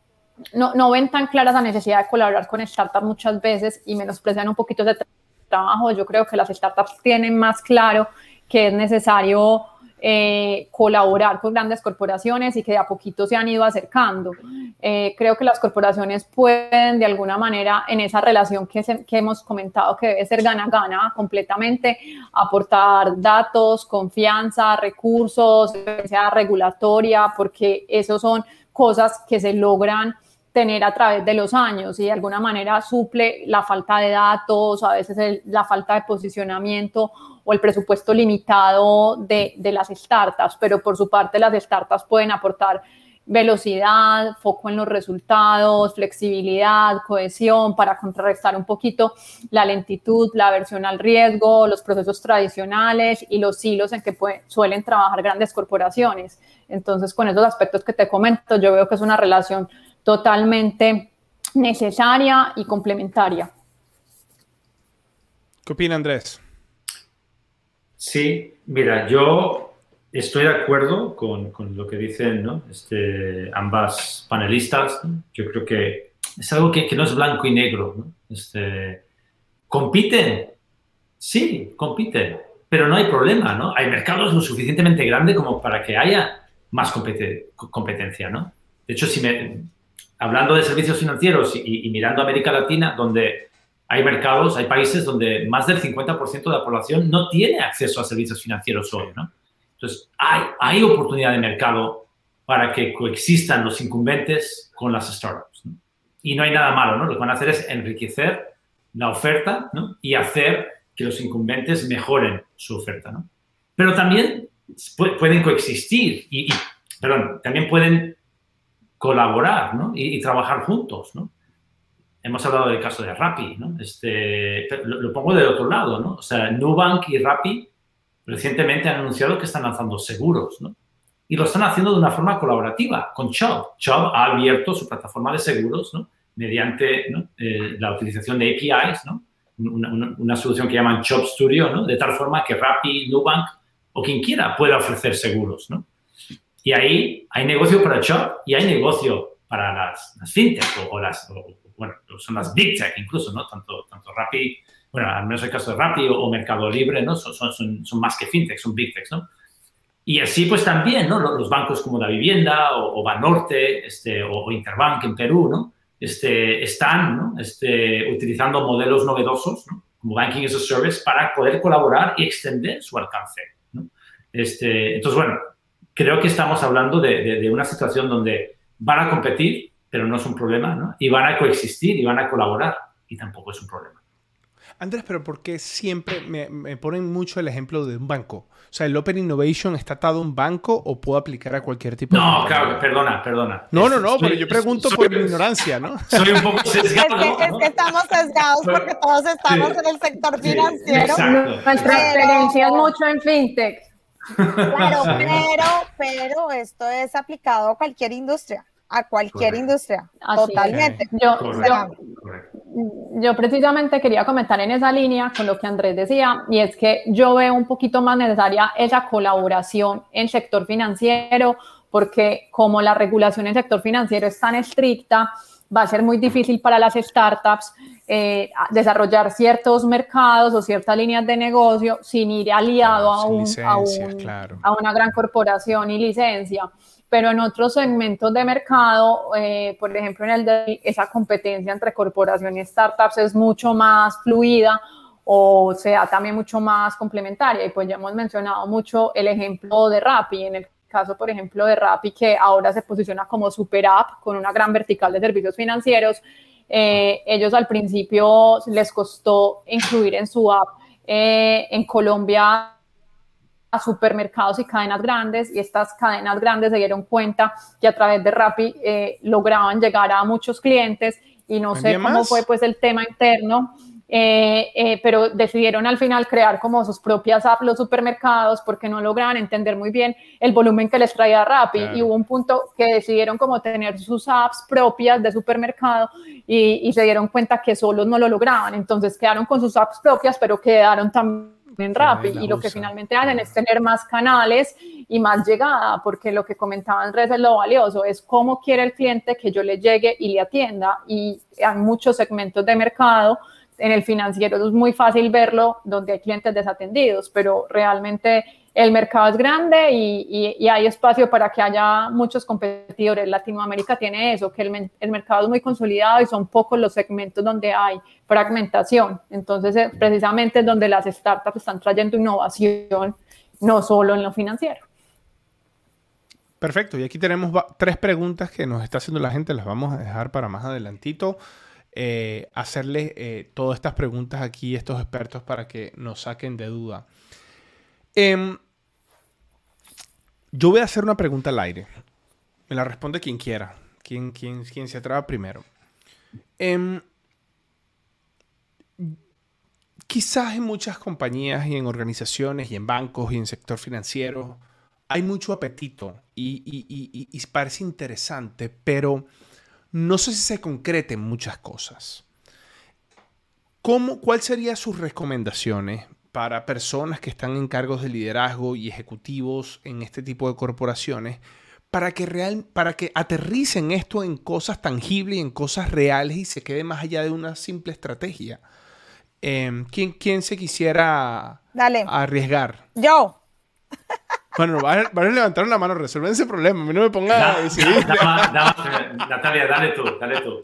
no, no ven tan clara la necesidad de colaborar con startups muchas veces y menosprecian un poquito ese trabajo. Yo creo que las startups tienen más claro que es necesario eh, colaborar con grandes corporaciones y que de a poquito se han ido acercando. Eh, creo que las corporaciones pueden de alguna manera en esa relación que, que hemos comentado que debe ser gana-gana completamente aportar datos, confianza, recursos, sea regulatoria, porque esos son cosas que se logran tener a través de los años y de alguna manera suple la falta de datos, a veces la falta de posicionamiento o el presupuesto limitado de, de las startups, pero por su parte las startups pueden aportar velocidad, foco en los resultados, flexibilidad, cohesión para contrarrestar un poquito la lentitud, la aversión al riesgo, los procesos tradicionales y los hilos en que suelen trabajar grandes corporaciones. Entonces, con esos aspectos que te comento, yo veo que es una relación totalmente necesaria y complementaria. ¿Qué opina Andrés? Sí, mira, yo estoy de acuerdo con, lo que dicen ¿no? este, ambas panelistas. Yo creo que es algo que, no es blanco y negro. Este, ¿Compiten? Sí, compiten, pero no hay problema, ¿no? Hay mercados lo suficientemente grandes como para que haya más competencia, ¿no? De hecho, si me, hablando de servicios financieros y, mirando América Latina, donde hay mercados, hay países donde más del 50% de la población no tiene acceso a servicios financieros hoy, ¿no? Entonces, hay, hay oportunidad de mercado para que coexistan los incumbentes con las startups. Y no hay nada malo, ¿no? Lo que van a hacer es enriquecer la oferta ¿no? y hacer que los incumbentes mejoren su oferta, ¿no? Pero también pueden coexistir y, perdón, también pueden colaborar ¿no? y, trabajar juntos, ¿no? Hemos hablado del caso de Rappi, ¿no? Este, lo, lo, pongo del otro lado, ¿no? O sea, Nubank y Rappi recientemente han anunciado que están lanzando seguros, ¿no? Y lo están haciendo de una forma colaborativa con Chubb. Chubb ha abierto su plataforma de seguros, ¿no? Mediante eh, la utilización de APIs, ¿no? Una, una, solución que llaman Chubb Studio, ¿no? De tal forma que Rappi, Nubank o quien quiera pueda ofrecer seguros, ¿no? Y ahí hay negocio para Chubb y hay negocio para las, las fintech o, las, bueno, son las big tech incluso, ¿no? Tanto, tanto Rappi bueno, al menos el caso de Rappi o, Mercado Libre, ¿no? Son, son, son, más que fintech, son big techs, ¿no? Y así, pues también, ¿no? Los bancos como La Vivienda o, Banorte este, o, Interbank en Perú, ¿no? Este, están ¿no? este, utilizando modelos novedosos, ¿no? como Banking as a Service, para poder colaborar y extender su alcance. ¿no? Este, entonces, bueno, creo que estamos hablando de, de, de, una situación donde van a competir, pero no es un problema, ¿no? Y van a coexistir y van a colaborar, y tampoco es un problema. Andrés, pero ¿por qué siempre me, ponen mucho el ejemplo de un banco? O sea, ¿el Open Innovation está atado a un banco o puedo aplicar a cualquier tipo de... No, claro, perdona, perdona. No, no, no, pero yo pregunto por mi ignorancia, ¿no? Soy un poco sesgado. Es que, es que estamos sesgados porque todos estamos en el sector financiero. Exacto. Nuestra experiencia es mucho en fintech. Claro, pero, pero esto es aplicado a cualquier industria a cualquier industria, totalmente. Yo, yo, precisamente quería comentar en esa línea con lo que Andrés decía, y es que yo veo un poquito más necesaria esa colaboración en sector financiero, porque como la regulación en sector financiero es tan estricta, va a ser muy difícil para las startups eh, desarrollar ciertos mercados o ciertas líneas de negocio sin ir aliado a, un, a, a una gran corporación y licencia pero en otros segmentos de mercado, eh, por ejemplo, en el de esa competencia entre corporación y startups es mucho más fluida o sea también mucho más complementaria. Y pues ya hemos mencionado mucho el ejemplo de Rappi, en el caso, por ejemplo, de Rappi, que ahora se posiciona como super app con una gran vertical de servicios financieros. Eh, ellos al principio les costó incluir en su app eh, en Colombia a supermercados y cadenas grandes y estas cadenas grandes se dieron cuenta que a través de Rappi eh, lograban llegar a muchos clientes y no sé cómo fue pues el tema interno, eh, eh, pero decidieron al final crear como sus propias apps los supermercados porque no lograban entender muy bien el volumen que les traía Rappi. Y hubo un punto que decidieron como tener sus apps propias de supermercado y, y se dieron cuenta que solos no lo lograban, entonces quedaron con sus apps propias pero quedaron también en Rappi. y lo que finalmente hacen es tener más canales y más llegada, porque lo que comentaba Andrés es lo valioso, es cómo quiere el cliente que yo le llegue y le atienda. Y hay muchos segmentos de mercado en el financiero es muy fácil verlo donde hay clientes desatendidos, pero realmente el mercado es grande y, hay espacio para que haya muchos competidores. Latinoamérica tiene eso, que el, el, mercado es muy consolidado y son pocos los segmentos donde hay fragmentación. Entonces, eh, precisamente es donde las startups están trayendo innovación, no solo en lo financiero. Perfecto, y aquí tenemos tres preguntas que nos está haciendo la gente, las vamos a dejar para más adelantito. Eh, hacerles eh, todas estas preguntas aquí, estos expertos, para que nos saquen de duda. Em, yo voy a hacer una pregunta al aire. Me la responde quien quiera, quien, quien, quien se atreva primero. Em, quizás en muchas compañías y en organizaciones y en bancos y en sector financiero hay mucho apetito y, y parece interesante, pero no sé si se concreten muchas cosas. ¿Cómo, ¿Cuál serían sus recomendaciones para personas que están en cargos de liderazgo y ejecutivos en este tipo de corporaciones para que, real, para que aterricen esto en cosas tangibles y en cosas reales y se quede más allá de una simple estrategia? Em, ¿quién, ¿quién, se quisiera arriesgar? Yo. Bueno, van a, levantar una mano, resuelven ese problema. A mí no me ponga a decidir. Natalia, dale tú, dale tú.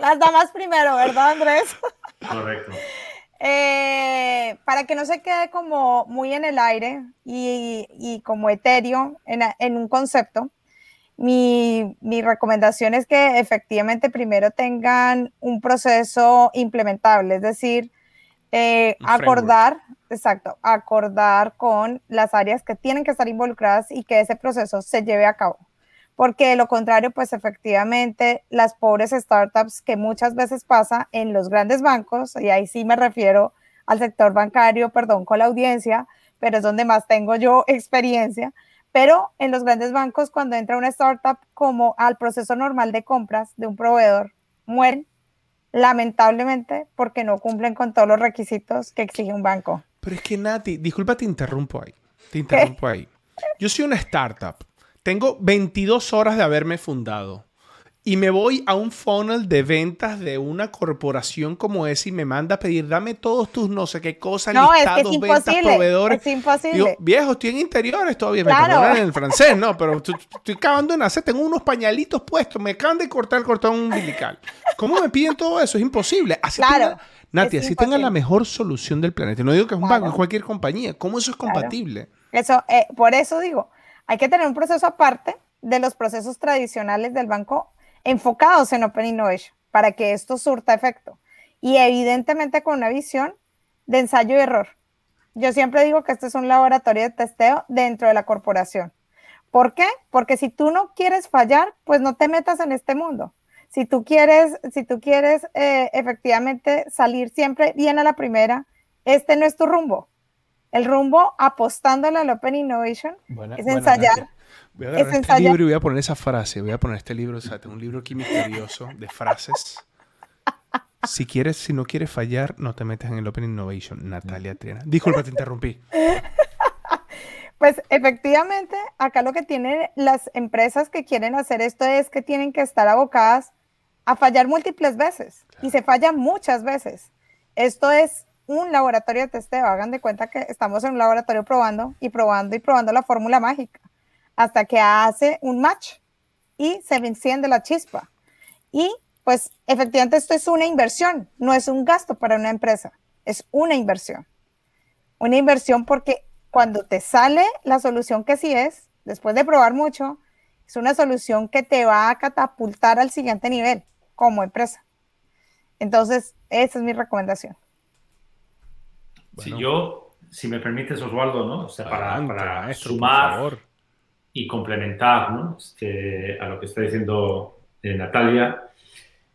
Las damas primero, ¿verdad, Andrés? Correcto. Eh, para que no se quede como muy en el aire y, como etéreo en, un concepto, mi, mi, recomendación es que efectivamente primero tengan un proceso implementable, es decir, eh, acordar, exacto, acordar con las áreas que tienen que estar involucradas y que ese proceso se lleve a cabo. Porque de lo contrario, pues efectivamente, las pobres startups que muchas veces pasa en los grandes bancos, y ahí sí me refiero al sector bancario, perdón, con la audiencia, pero es donde más tengo yo experiencia, pero en los grandes bancos, cuando entra una startup como al proceso normal de compras de un proveedor, mueren lamentablemente porque no cumplen con todos los requisitos que exige un banco. Pero es que Nati, disculpa, te interrumpo ahí. Te interrumpo ahí. Yo soy una startup. Tengo 22 horas de haberme fundado y me voy a un funnel de ventas de una corporación como esa y me manda a pedir, dame todos tus no sé qué cosas, no, listados, es ventas, proveedores. Es imposible. Digo, viejo, estoy en interiores todavía, me perdonan en el francés, ¿no? Pero estoy acabando de nacer, tengo unos pañalitos puestos, me acaban de cortar el cortón umbilical. ¿Cómo me piden todo eso? Es imposible. Así claro. Nati, así tengan la mejor solución del planeta. No digo que es un banco, es cualquier compañía. ¿Cómo eso es compatible? Eso, eh, por eso digo, hay que tener un proceso aparte de los procesos tradicionales del banco enfocados en Open Innovation para que esto surta efecto. y evidentemente con una visión de ensayo y error. Yo siempre digo que este es un laboratorio de testeo dentro de la corporación. ¿Por qué? Porque si tú no quieres fallar, pues no te metas en este mundo. Si tú quieres, si tú quieres eh, efectivamente salir siempre bien a la primera, este no es tu rumbo. El rumbo apostándole al Open Innovation es ensayar. Voy a agarrar este libro y voy a poner esa frase. Voy a poner este libro, o sea, tengo un libro aquí misterioso de frases. Si quieres, si no quieres fallar, no te metas en el Open Innovation. Natalia Triana. Disculpa, te interrumpí. Pues efectivamente, acá lo que tienen las empresas que quieren hacer esto es que tienen que estar abocadas a fallar múltiples veces y se falla muchas veces. Esto es un laboratorio de testeo. Hagan de cuenta que estamos en un laboratorio probando y probando y probando la fórmula mágica hasta que hace un match y se enciende la chispa. Y pues efectivamente esto es una inversión, no es un gasto para una empresa, es una inversión. Una inversión porque cuando te sale la solución que sí es, después de probar mucho, es una solución que te va a catapultar al siguiente nivel como empresa. Entonces, esa es mi recomendación. Si yo, si me permites, Osvaldo, ¿no? O sea, para, sumar y complementar ¿no? este, a lo que está diciendo eh, Natalia.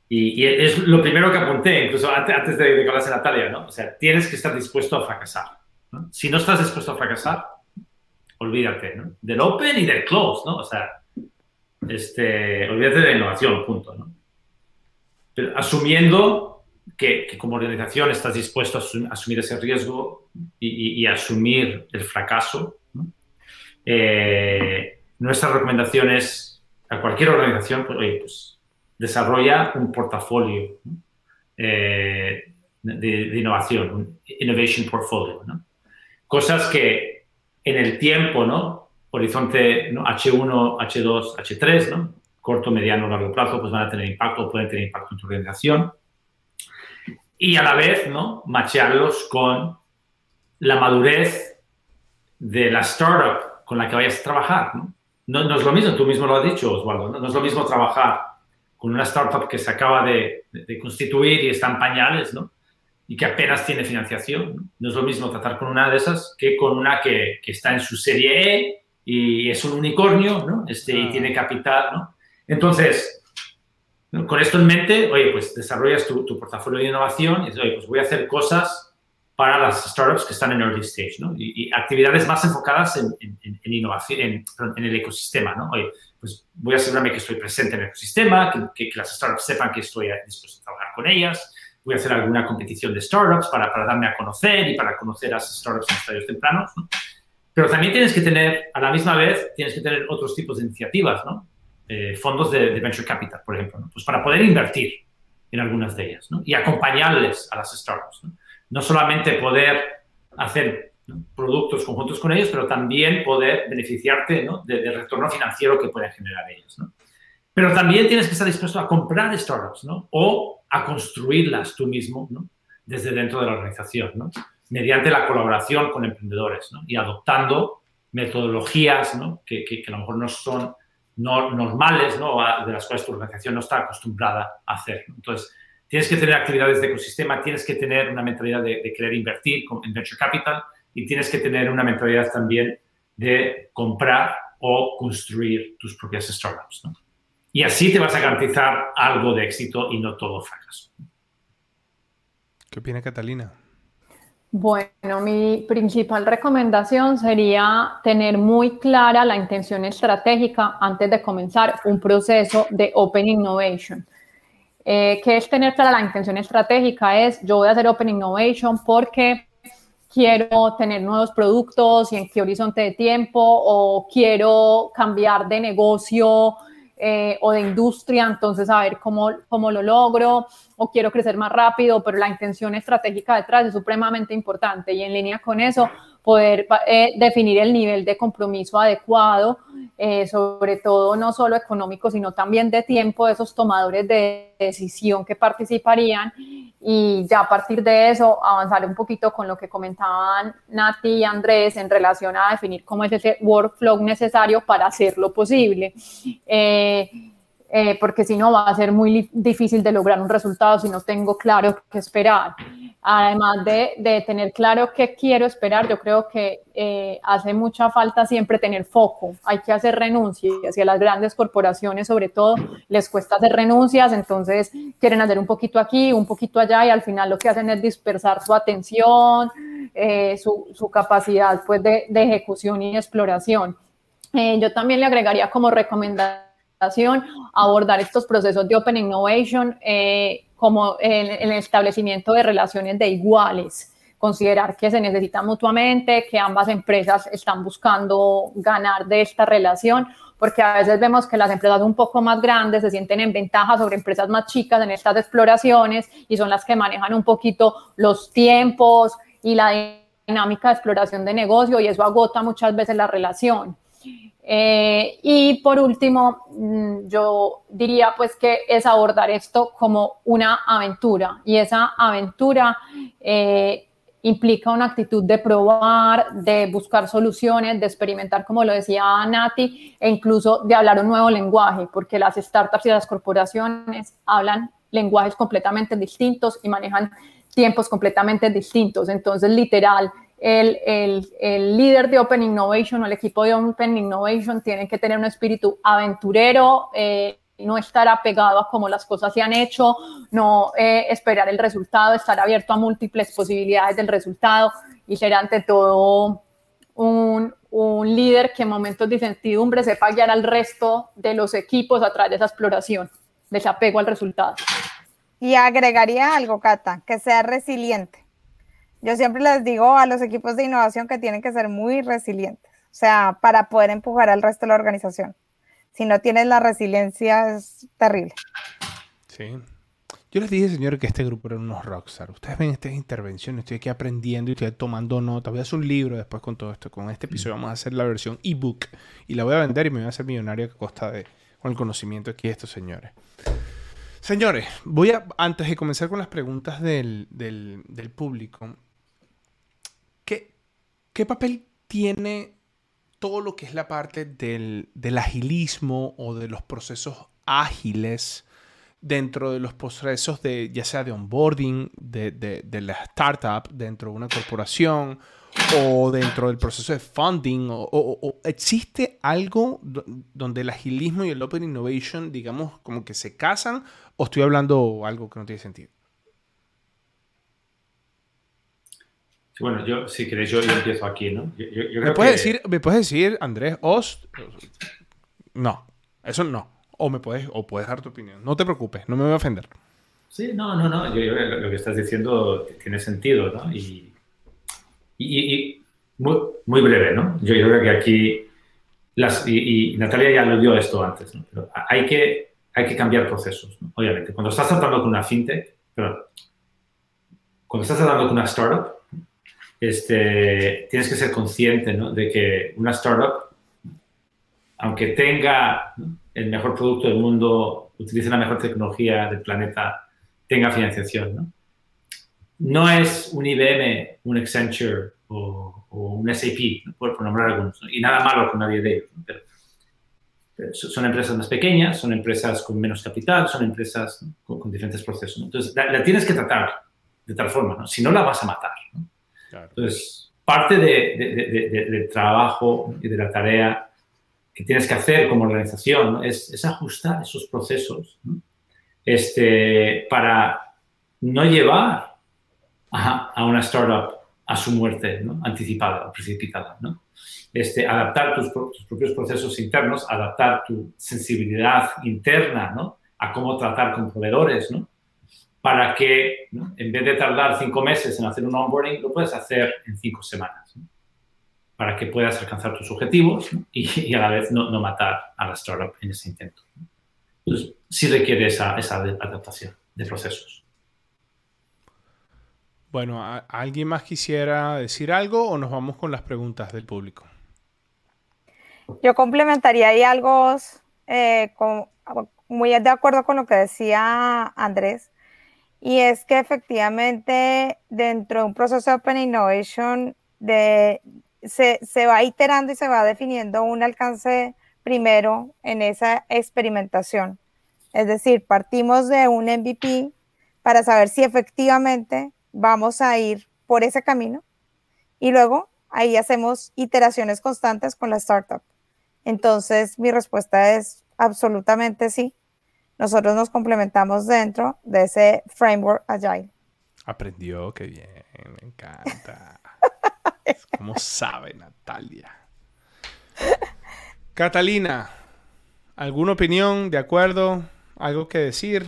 Y, es lo primero que apunté, incluso antes, antes de, de que hablase Natalia, ¿no? O sea, tienes que estar dispuesto a fracasar. Si no estás dispuesto a fracasar, olvídate ¿no? del open y del close, ¿no? O sea, este, olvídate de la innovación, punto, ¿no? Asumiendo que, como organización estás dispuesto a, asumir ese riesgo y, asumir el fracaso, eh, nuestra recomendación es a cualquier organización, pues, oye, pues desarrolla un portafolio eh, de, de, innovación, un innovation portfolio, ¿no? cosas que en el tiempo, ¿no? Horizonte H1, H2, H3, ¿no? Corto, mediano, largo plazo, pues van a tener impacto, pueden tener impacto en tu organización. Y a la vez, ¿no? Machearlos con la madurez de la startup con la que vayas a trabajar, ¿no? No, es lo mismo, tú mismo lo has dicho, Osvaldo, ¿no? es lo mismo trabajar con una startup que se acaba de, de constituir y está en pañales, ¿no? y que apenas tiene financiación. No es lo mismo tratar con una de esas que con una que, que está en su serie E y es un unicornio, ¿no? Este, y ah. tiene capital, ¿no? Entonces, con esto en mente, oye, pues desarrollas tu, tu, portafolio de innovación y dices, oye, pues voy a hacer cosas para las startups que están en early stage, ¿no? Y, actividades más enfocadas en, en, innovación, en, en, el ecosistema, ¿no? Oye, pues voy a asegurarme que estoy presente en el ecosistema, que, que, las startups sepan que estoy dispuesto a trabajar con ellas, voy a hacer alguna competición de startups para, para darme a conocer y para conocer a las startups en estadios tempranos. ¿no? Pero también tienes que tener, a la misma vez, tienes que tener otros tipos de iniciativas, ¿no? Eh, fondos de, venture capital, por ejemplo, pues para poder invertir en algunas de ellas y acompañarles a las startups. ¿no? solamente poder hacer productos conjuntos con ellos, pero también poder beneficiarte del retorno financiero que pueden generar ellos. Pero también tienes que estar dispuesto a comprar startups. O a construirlas tú mismo. Desde dentro de la organización. Mediante la colaboración con emprendedores. Y adoptando metodologías, ¿no? Que, que, a lo mejor no son no, normales, ¿no? De las cuales tu organización no está acostumbrada a hacer. Entonces, tienes que tener actividades de ecosistema, tienes que tener una mentalidad de, querer invertir en venture capital y tienes que tener una mentalidad también de comprar o construir tus propias startups. Y así te vas a garantizar algo de éxito y no todo fracaso. ¿Qué opina Catalina? Bueno, mi principal recomendación sería tener muy clara la intención estratégica antes de comenzar un proceso de Open Innovation. Eh, ¿Qué es tener clara la intención estratégica? Es yo voy a hacer Open Innovation porque quiero tener nuevos productos y en qué horizonte de tiempo o quiero cambiar de negocio eh, o de industria, entonces a ver cómo, cómo lo logro o quiero crecer más rápido, pero la intención estratégica detrás es supremamente importante y en línea con eso poder eh, definir el nivel de compromiso adecuado, eh, sobre todo no solo económico, sino también de tiempo de esos tomadores de decisión que participarían y ya a partir de eso avanzar un poquito con lo que comentaban Nati y Andrés en relación a definir cómo es ese workflow necesario para hacerlo posible. Eh, eh, porque si no va a ser muy difícil de lograr un resultado si no tengo claro qué esperar. Además de, de tener claro qué quiero esperar, yo creo que eh, hace mucha falta siempre tener foco. Hay que hacer renuncias y a las grandes corporaciones sobre todo les cuesta hacer renuncias, entonces quieren hacer un poquito aquí, un poquito allá y al final lo que hacen es dispersar su atención, eh, su, su, capacidad pues, de, de ejecución y exploración. yo también le agregaría como recomendación abordar estos procesos de Open Innovation eh, como en, el establecimiento de relaciones de iguales, considerar que se necesitan mutuamente, que ambas empresas están buscando ganar de esta relación, porque a veces vemos que las empresas un poco más grandes se sienten en ventaja sobre empresas más chicas en estas exploraciones y son las que manejan un poquito los tiempos y la dinámica de exploración de negocio y eso agota muchas veces la relación. Eh, y por último, mm, yo diría pues que es abordar esto como una aventura y esa aventura eh, implica una actitud de probar, de buscar soluciones, de experimentar, como lo decía Nati, e incluso de hablar un nuevo lenguaje, porque las startups y las corporaciones hablan lenguajes completamente distintos y manejan tiempos completamente distintos. Entonces, literal, el, líder de Open Innovation o el equipo de Open Innovation tiene que tener un espíritu aventurero, eh, no estar apegado a cómo las cosas se han hecho, no eh, esperar el resultado, estar abierto a múltiples posibilidades del resultado y ser ante todo un, líder que en momentos de incertidumbre sepa guiar al resto de los equipos a través de esa exploración, desapego al resultado. Y agregaría algo, Cata, que sea resiliente yo siempre les digo a los equipos de innovación que tienen que ser muy resilientes, o sea, para poder empujar al resto de la organización. Si no tienes la resiliencia es terrible. Sí. Yo les dije, señor, que este grupo era unos rockstar. Ustedes ven estas intervenciones, estoy aquí aprendiendo y estoy tomando nota. Voy a hacer un libro después con todo esto. Con este episodio vamos a hacer la versión ebook y la voy a vender y me voy a hacer millonario a costa de con el conocimiento aquí de estos señores. Señores, voy a, antes de comenzar con las preguntas del, del, del público, ¿Qué papel tiene todo lo que es la parte del, agilismo o de los procesos ágiles dentro de los procesos de, ya sea de onboarding de, la startup dentro de una corporación o dentro del proceso de funding? O, ¿Existe algo donde el agilismo y el open innovation, digamos, como que se casan? ¿O estoy hablando algo que no tiene sentido? Bueno, yo, si queréis, yo, empiezo aquí, ¿no? ¿Me, puedes decir, ¿Me puedes decir, Andrés, Ost? No, eso no. O me puedes, o puedes dar tu opinión. No te preocupes, no me voy a ofender. Sí, no, no, no. Yo, lo que estás diciendo tiene sentido, ¿no? Y, y, muy, muy, breve, ¿no? Yo, creo que aquí, las, y, Natalia ya lo dio esto antes, ¿no? Pero hay que, hay que cambiar procesos, ¿no? Obviamente. Cuando estás tratando con una fintech, pero cuando estás tratando con una startup, este, tienes que ser consciente de que una startup, aunque tenga el mejor producto del mundo, utilice la mejor tecnología del planeta, tenga financiación. No, no es un IBM, un Accenture o, un SAP, por, nombrar algunos, y nada malo con nadie de ellos. Pero, son empresas más pequeñas, son empresas con menos capital, son empresas con, diferentes procesos. Entonces, la, tienes que tratar de tal forma, si no la vas a matar. ¿no? Entonces, parte del trabajo y de la tarea que tienes que hacer como organización es, ajustar esos procesos este, para no llevar a, una startup a su muerte anticipada o precipitada. Este, adaptar tus, propios procesos internos, adaptar tu sensibilidad interna a cómo tratar con proveedores, ¿no? Para que en vez de tardar cinco meses en hacer un onboarding, lo puedes hacer en cinco semanas, para que puedas alcanzar tus objetivos y, a la vez no, matar a la startup en ese intento. Entonces, sí requiere esa, esa adaptación de procesos. Bueno, ¿alguien más quisiera decir algo o nos vamos con las preguntas del público? Yo complementaría ahí algo eh, muy de acuerdo con lo que decía Andrés. Y es que efectivamente dentro de un proceso de Open Innovation se, se, va iterando y se va definiendo un alcance primero en esa experimentación. Es decir, partimos de un MVP para saber si efectivamente vamos a ir por ese camino y luego ahí hacemos iteraciones constantes con la startup. Entonces, mi respuesta es absolutamente sí. Nosotros nos complementamos dentro de ese framework agile. Aprendió, qué bien, me encanta. ¿Cómo sabe Natalia? Catalina, ¿alguna opinión? ¿De acuerdo? ¿Algo que decir?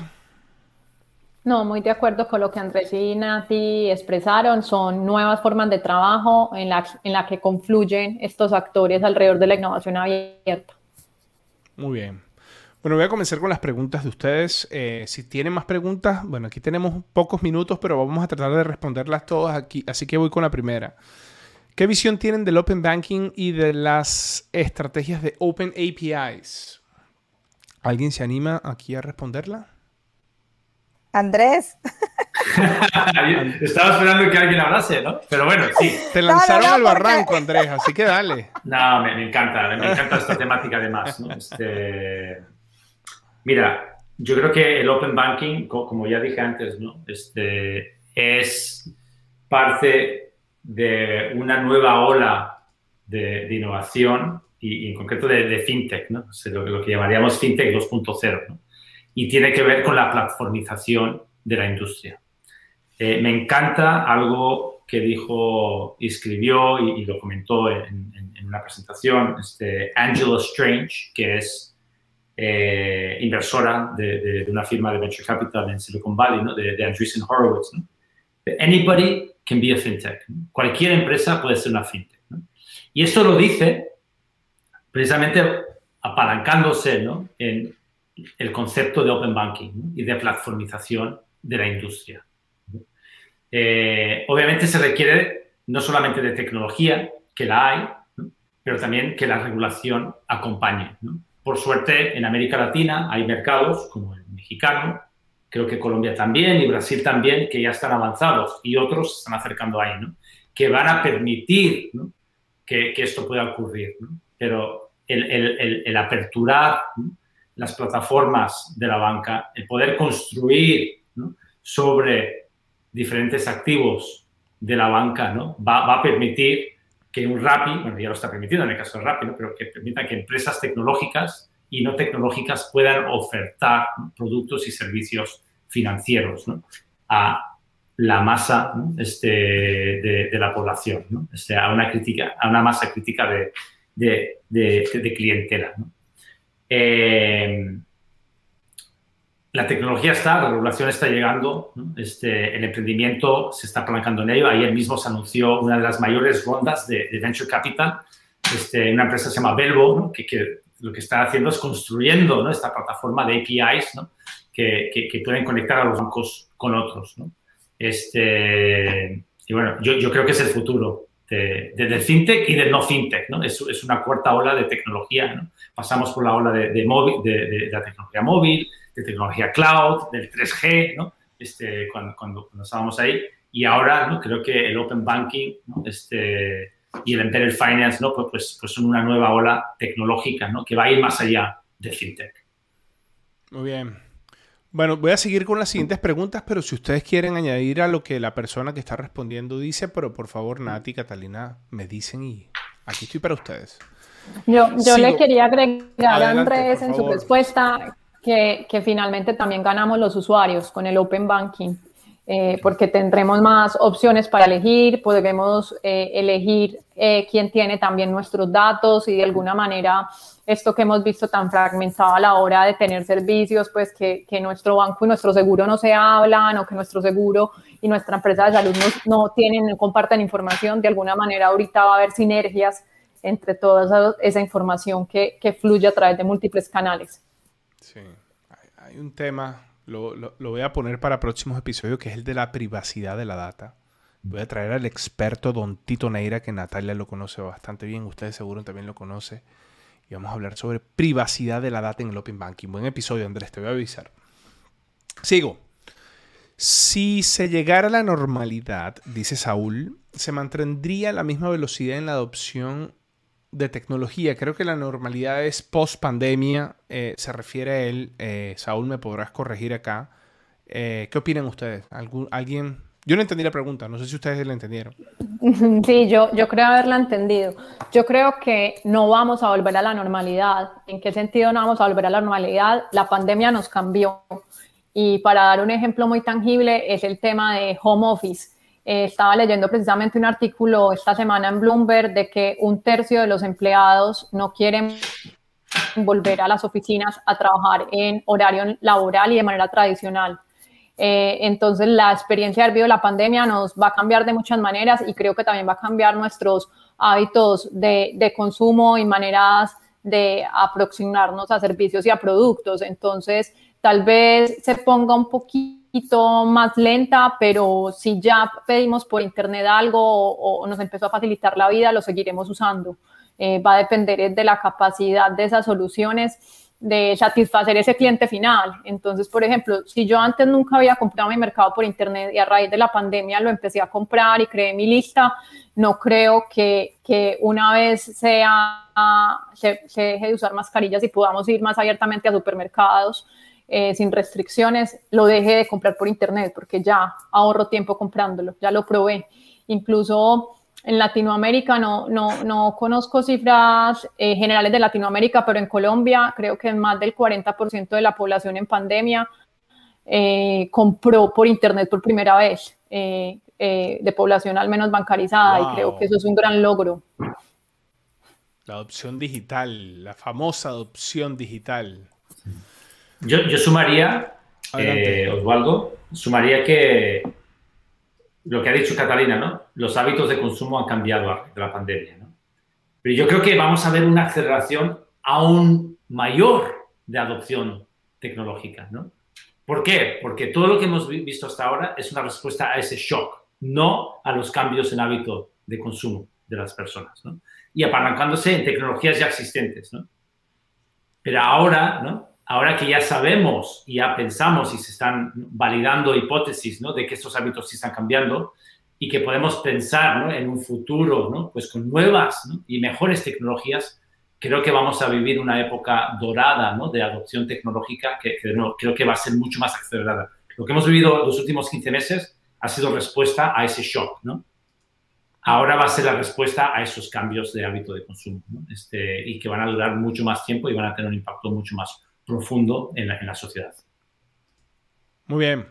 No, muy de acuerdo con lo que Andrés y Nati expresaron. Son nuevas formas de trabajo en la, en la que confluyen estos actores alrededor de la innovación abierta. Muy bien. Bueno, voy a comenzar con las preguntas de ustedes. Eh, si tienen más preguntas, bueno, aquí tenemos pocos minutos, pero vamos a tratar de responderlas todas aquí. Así que voy con la primera. ¿Qué visión tienen del Open Banking y de las estrategias de Open APIs? ¿Alguien se anima aquí a responderla? Andrés. Estaba esperando que alguien hablase, ¿no? Pero bueno, sí. Te lanzaron al barranco, Andrés, así que dale. No, me, encanta, me encanta esta temática además. ¿no? Este, mira, yo creo que el Open Banking, como ya dije antes. Este, es parte de una nueva ola de, innovación y, en concreto de, FinTech, ¿no? lo, que llamaríamos FinTech 2.0, ¿no? y tiene que ver con la platformización de la industria. Eh, me encanta algo que dijo y escribió y, lo comentó en, una presentación este Angela Strange, que es eh, inversora de, una firma de venture capital en Silicon Valley, ¿no? de, Andreessen Horowitz. Anybody can be a fintech. Cualquier empresa puede ser una fintech. Y esto lo dice precisamente apalancándose ¿no? en el concepto de open banking y de platformización de la industria. Eh, obviamente se requiere no solamente de tecnología, que la hay, pero también que la regulación acompañe. Por suerte, en América Latina hay mercados como el mexicano, creo que Colombia también y Brasil también, que ya están avanzados y otros se están acercando ahí, que van a permitir que, esto pueda ocurrir. Pero el, el, aperturar las plataformas de la banca, el poder construir sobre diferentes activos de la banca, ¿no? va, a permitir que un RAPI, bueno, ya lo está permitiendo en el caso del RAPI, pero que permita que empresas tecnológicas y no tecnológicas puedan ofertar productos y servicios financieros a la masa este, de, la población, ¿no? Este, a, una crítica, a una masa crítica de, de, de clientela. Eh, la tecnología está, la regulación está llegando, este, el emprendimiento se está apalancando en ello. Ayer mismo se anunció una de las mayores rondas de, Venture Capital, este, una empresa se llama Belvo, que, lo que está haciendo es construyendo esta plataforma de APIs que, que, pueden conectar a los bancos con otros. Este, y bueno, yo, yo creo que es el futuro de, del fintech y del no fintech, ¿no? Es, es, una cuarta ola de tecnología, ¿no? Pasamos por la ola de, móvil, de, la tecnología móvil, de tecnología cloud, del 3G, ¿no? Este, cuando, cuando, estábamos ahí. Y ahora, ¿no? Creo que el open banking, ¿no? Este, y el embedded finance, ¿no? Pues, pues, pues, son una nueva ola tecnológica, ¿no? Que va a ir más allá de fintech. Muy bien. Bueno, voy a seguir con las siguientes preguntas, pero si ustedes quieren añadir a lo que la persona que está respondiendo dice, pero por favor, Nati y Catalina, me dicen y aquí estoy para ustedes. Yo, yo le quería agregar a Andrés en su respuesta que, que, finalmente también ganamos los usuarios con el Open Banking, eh, porque tendremos más opciones para elegir, podremos eh, elegir eh, quién tiene también nuestros datos y de alguna manera esto que hemos visto tan fragmentado a la hora de tener servicios, pues que, que, nuestro banco y nuestro seguro no se hablan o que nuestro seguro y nuestra empresa de salud no, no tienen, no comparten información, de alguna manera ahorita va a haber sinergias entre toda esa, información que, fluye a través de múltiples canales. Sí, hay, un tema, lo, lo, lo voy a poner para próximos episodios, que es el de la privacidad de la data. Voy a traer al experto Don Tito Neira, que Natalia lo conoce bastante bien, ustedes seguro también lo conocen y vamos a hablar sobre privacidad de la data en el Open Banking. Buen episodio, Andrés, te voy a avisar. Sigo. Si se llegara a la normalidad, dice Saúl, se mantendría la misma velocidad en la adopción de tecnología. Creo que la normalidad es post pandemia. Eh, se refiere a él. Eh, Saúl, me podrás corregir acá. Eh, ¿Qué opinan ustedes? ¿Alguien? Yo no entendí la pregunta. No sé si ustedes la entendieron. Sí, yo, yo creo haberla entendido. Yo creo que no vamos a volver a la normalidad. ¿En qué sentido no vamos a volver a la normalidad? La pandemia nos cambió. Y para dar un ejemplo muy tangible es el tema de home office eh, estaba leyendo precisamente un artículo esta semana en Bloomberg de que un tercio de los empleados no quieren volver a las oficinas a trabajar en horario laboral y de manera tradicional. Eh, entonces, la experiencia del de la pandemia nos va a cambiar de muchas maneras y creo que también va a cambiar nuestros hábitos de, de consumo y maneras de aproximarnos a servicios y a productos. Entonces, tal vez se ponga un poquito más lenta, pero si ya pedimos por internet algo o, nos empezó a facilitar la vida, lo seguiremos usando. Eh, va a depender de la capacidad de esas soluciones de satisfacer ese cliente final. Entonces, por ejemplo, si yo antes nunca había comprado mi mercado por internet y a raíz de la pandemia lo empecé a comprar y creé mi lista, no creo que, que una vez sea, se, se deje de usar mascarillas y podamos ir más abiertamente a supermercados, eh, sin restricciones, lo deje de comprar por internet porque ya ahorro tiempo comprándolo, ya lo probé. Incluso en Latinoamérica no, no, no conozco cifras eh, generales de Latinoamérica, pero en Colombia creo que más del 40% de la población en pandemia eh, compró por internet por primera vez, de población al menos bancarizada, y creo que eso es un gran logro. La adopción digital, la famosa adopción digital. Yo, sumaría, eh, Osvaldo, sumaría que lo que ha dicho Catalina, ¿no? Los hábitos de consumo han cambiado de la pandemia, ¿no? Pero yo creo que vamos a ver una aceleración aún mayor de adopción tecnológica, ¿no? ¿Por qué? Porque todo lo que hemos visto hasta ahora es una respuesta a ese shock, no a los cambios en hábito de consumo de las personas, ¿no? Y apalancándose en tecnologías ya existentes, ¿no? Pero ahora, ¿no? Ahora que ya sabemos y ya pensamos y se están validando hipótesis ¿no? de que estos hábitos sí están cambiando y que podemos pensar en un futuro ¿no? pues con nuevas y mejores tecnologías, creo que vamos a vivir una época dorada ¿no? de adopción tecnológica que, creo que va a ser mucho más acelerada. Lo que hemos vivido los últimos 15 meses ha sido respuesta a ese shock. ¿no? Ahora va a ser la respuesta a esos cambios de hábito de consumo este, y que van a durar mucho más tiempo y van a tener un impacto mucho más profundo en la, sociedad. Muy bien.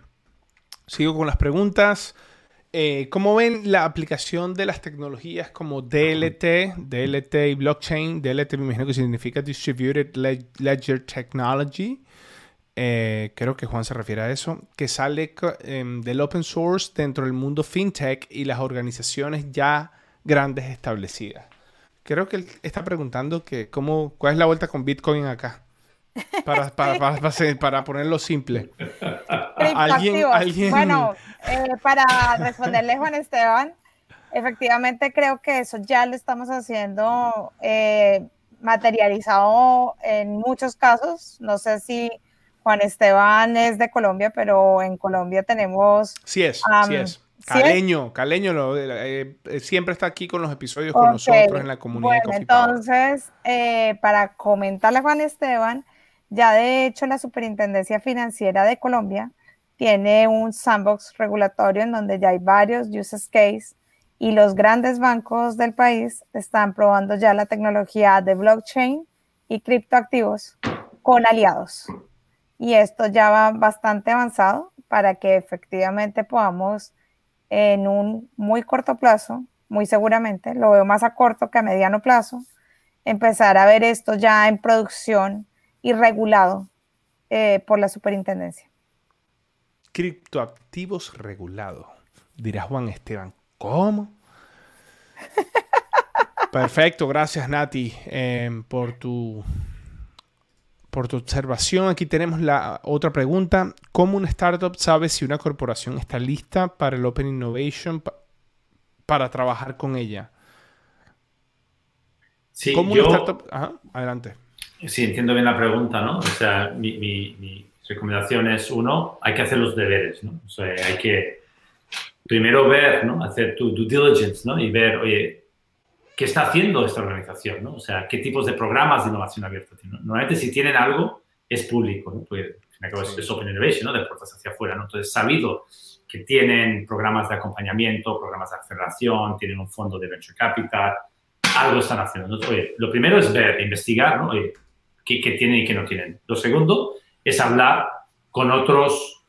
Sigo con las preguntas. Eh, ¿Cómo ven la aplicación de las tecnologías como DLT, DLT y blockchain? DLT me imagino que significa Distributed Ledger Technology. Eh, creo que Juan se refiere a eso, que sale em, del open source dentro del mundo fintech y las organizaciones ya grandes establecidas. Creo que él está preguntando que cómo, cuál es la vuelta con Bitcoin acá. Para, para, para, ponerlo simple. ¿Alguien, ¿Alguien... Bueno, eh, para responderle Juan Esteban, efectivamente creo que eso ya lo estamos haciendo eh, materializado en muchos casos. No sé si Juan Esteban es de Colombia, pero en Colombia tenemos... Sí es, sí es. Caleño, Caleño lo, eh, siempre está aquí con los episodios con nosotros en la comunidad. Bueno, entonces, para comentarle a Juan Esteban, ya de hecho, la Superintendencia Financiera de Colombia tiene un sandbox regulatorio en donde ya hay varios use cases y los grandes bancos del país están probando ya la tecnología de blockchain y criptoactivos con aliados. Y esto ya va bastante avanzado para que efectivamente podamos en un muy corto plazo, muy seguramente, lo veo más a corto que a mediano plazo, empezar a ver esto ya en producción y regulado eh, por la superintendencia. Criptoactivos regulado. Dirá Juan Esteban, ¿cómo? Perfecto, gracias Nati em, por, tu, por tu observación. Aquí tenemos la otra pregunta. ¿Cómo una startup sabe si una corporación está lista para el Open Innovation para trabajar con ella? Sí, ¿Cómo una startup... adelante. Sí, entiendo bien la pregunta, ¿no? O sea, mi, recomendación es, uno, hay que hacer los deberes, ¿no? O sea, hay que primero ver, ¿no? Hacer tu due diligence, ¿no? Y ver, oye, qué está haciendo esta organización, ¿no? O sea, qué tipos de programas de innovación abierta tienen. Normalmente si tienen algo, es público, ¿no? Pues, es Open Innovation, ¿no? De puertas hacia afuera, ¿no? Entonces, sabido que tienen programas de acompañamiento, programas de aceleración, tienen un fondo de venture capital, algo están haciendo. Oye, lo primero es ver, investigar, ¿no? Oye, qué, qué tienen y qué no tienen. Lo segundo es hablar con otros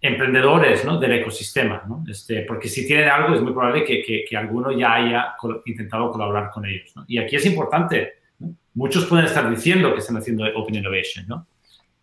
emprendedores ¿no? del ecosistema, ¿no? Este, porque si tienen algo es muy probable que, que, alguno ya haya intentado colaborar con ellos. ¿no? Y aquí es importante, muchos pueden estar diciendo que están haciendo Open Innovation, ¿no?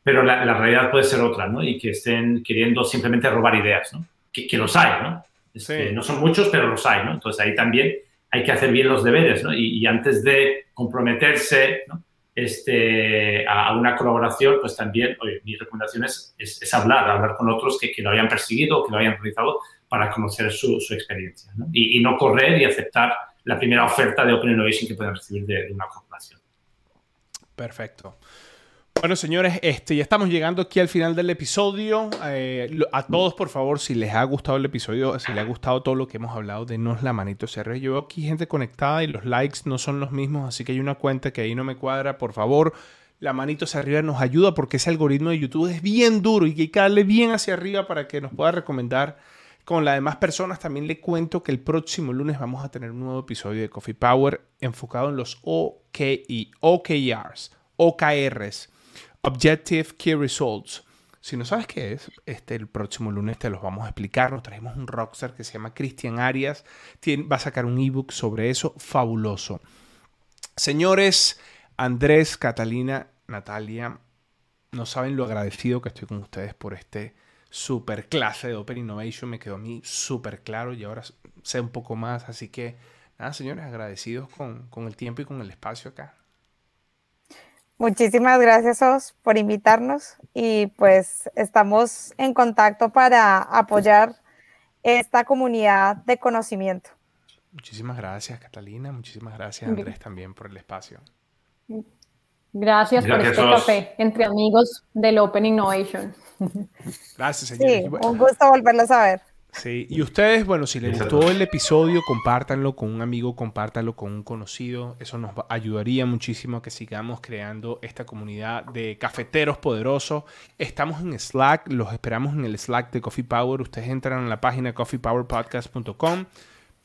pero la, la, realidad puede ser otra ¿no? y que estén queriendo simplemente robar ideas, ¿no? que, que los hay, ¿no? Este, no son muchos, pero los hay. ¿no? Entonces ahí también hay que hacer bien los deberes ¿no? y, y antes de comprometerse, ¿no? Este, a, una colaboración, pues también, oye, mi recomendación es, es, hablar, hablar con otros que, que, lo hayan perseguido, que lo hayan realizado para conocer su, experiencia y, no correr y aceptar la primera oferta de Open Innovation que puedan recibir de, de una corporación. Perfecto. Bueno, señores, este, ya estamos llegando aquí al final del episodio. Eh, a todos, por favor, si les ha gustado el episodio, si les ha gustado todo lo que hemos hablado, denos la manito CR. Yo veo aquí gente conectada y los likes no son los mismos, así que hay una cuenta que ahí no me cuadra. Por favor, la manito hacia arriba nos ayuda porque ese algoritmo de YouTube es bien duro y hay que darle bien hacia arriba para que nos pueda recomendar con las demás personas. También le cuento que el próximo lunes vamos a tener un nuevo episodio de Coffee Power enfocado en los OKI, OKRs, OKRs Objective Key Results. Si no sabes qué es, este, el próximo lunes te los vamos a explicar. Nos traemos un rockstar que se llama Cristian Arias. va a sacar un ebook sobre eso fabuloso. Señores, Andrés, Catalina, Natalia, no saben lo agradecido que estoy con ustedes por este super clase de Open Innovation. Me quedó a mí súper claro y ahora sé un poco más. Así que, nada, señores, agradecidos con, con el tiempo y con el espacio acá. Muchísimas gracias, Os, por invitarnos y pues estamos en contacto para apoyar esta comunidad de conocimiento. Muchísimas gracias, Catalina. Muchísimas gracias, Andrés, también por el espacio. Gracias, por este café entre amigos del Open Innovation. Gracias, señor. Sí, un gusto volverlos a ver. Sí, y ustedes, bueno, si les gustó el episodio, compártanlo con un amigo, compártanlo con un conocido. Eso nos ayudaría muchísimo a que sigamos creando esta comunidad de cafeteros poderosos. Estamos en Slack, los esperamos en el Slack de Coffee Power. Ustedes entran en la página coffeepowerpodcast.com,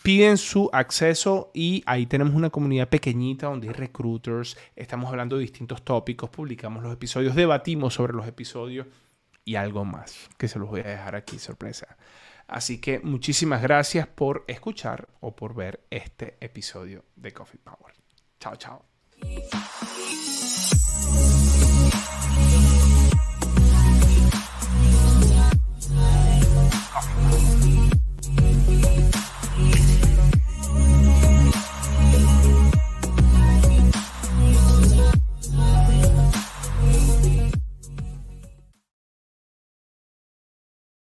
piden su acceso y ahí tenemos una comunidad pequeñita donde hay recruiters. Estamos hablando de distintos tópicos, publicamos los episodios, debatimos sobre los episodios y algo más que se los voy a dejar aquí sorpresa. Así que muchísimas gracias por escuchar o por ver este episodio de Coffee Power. Chao, chao.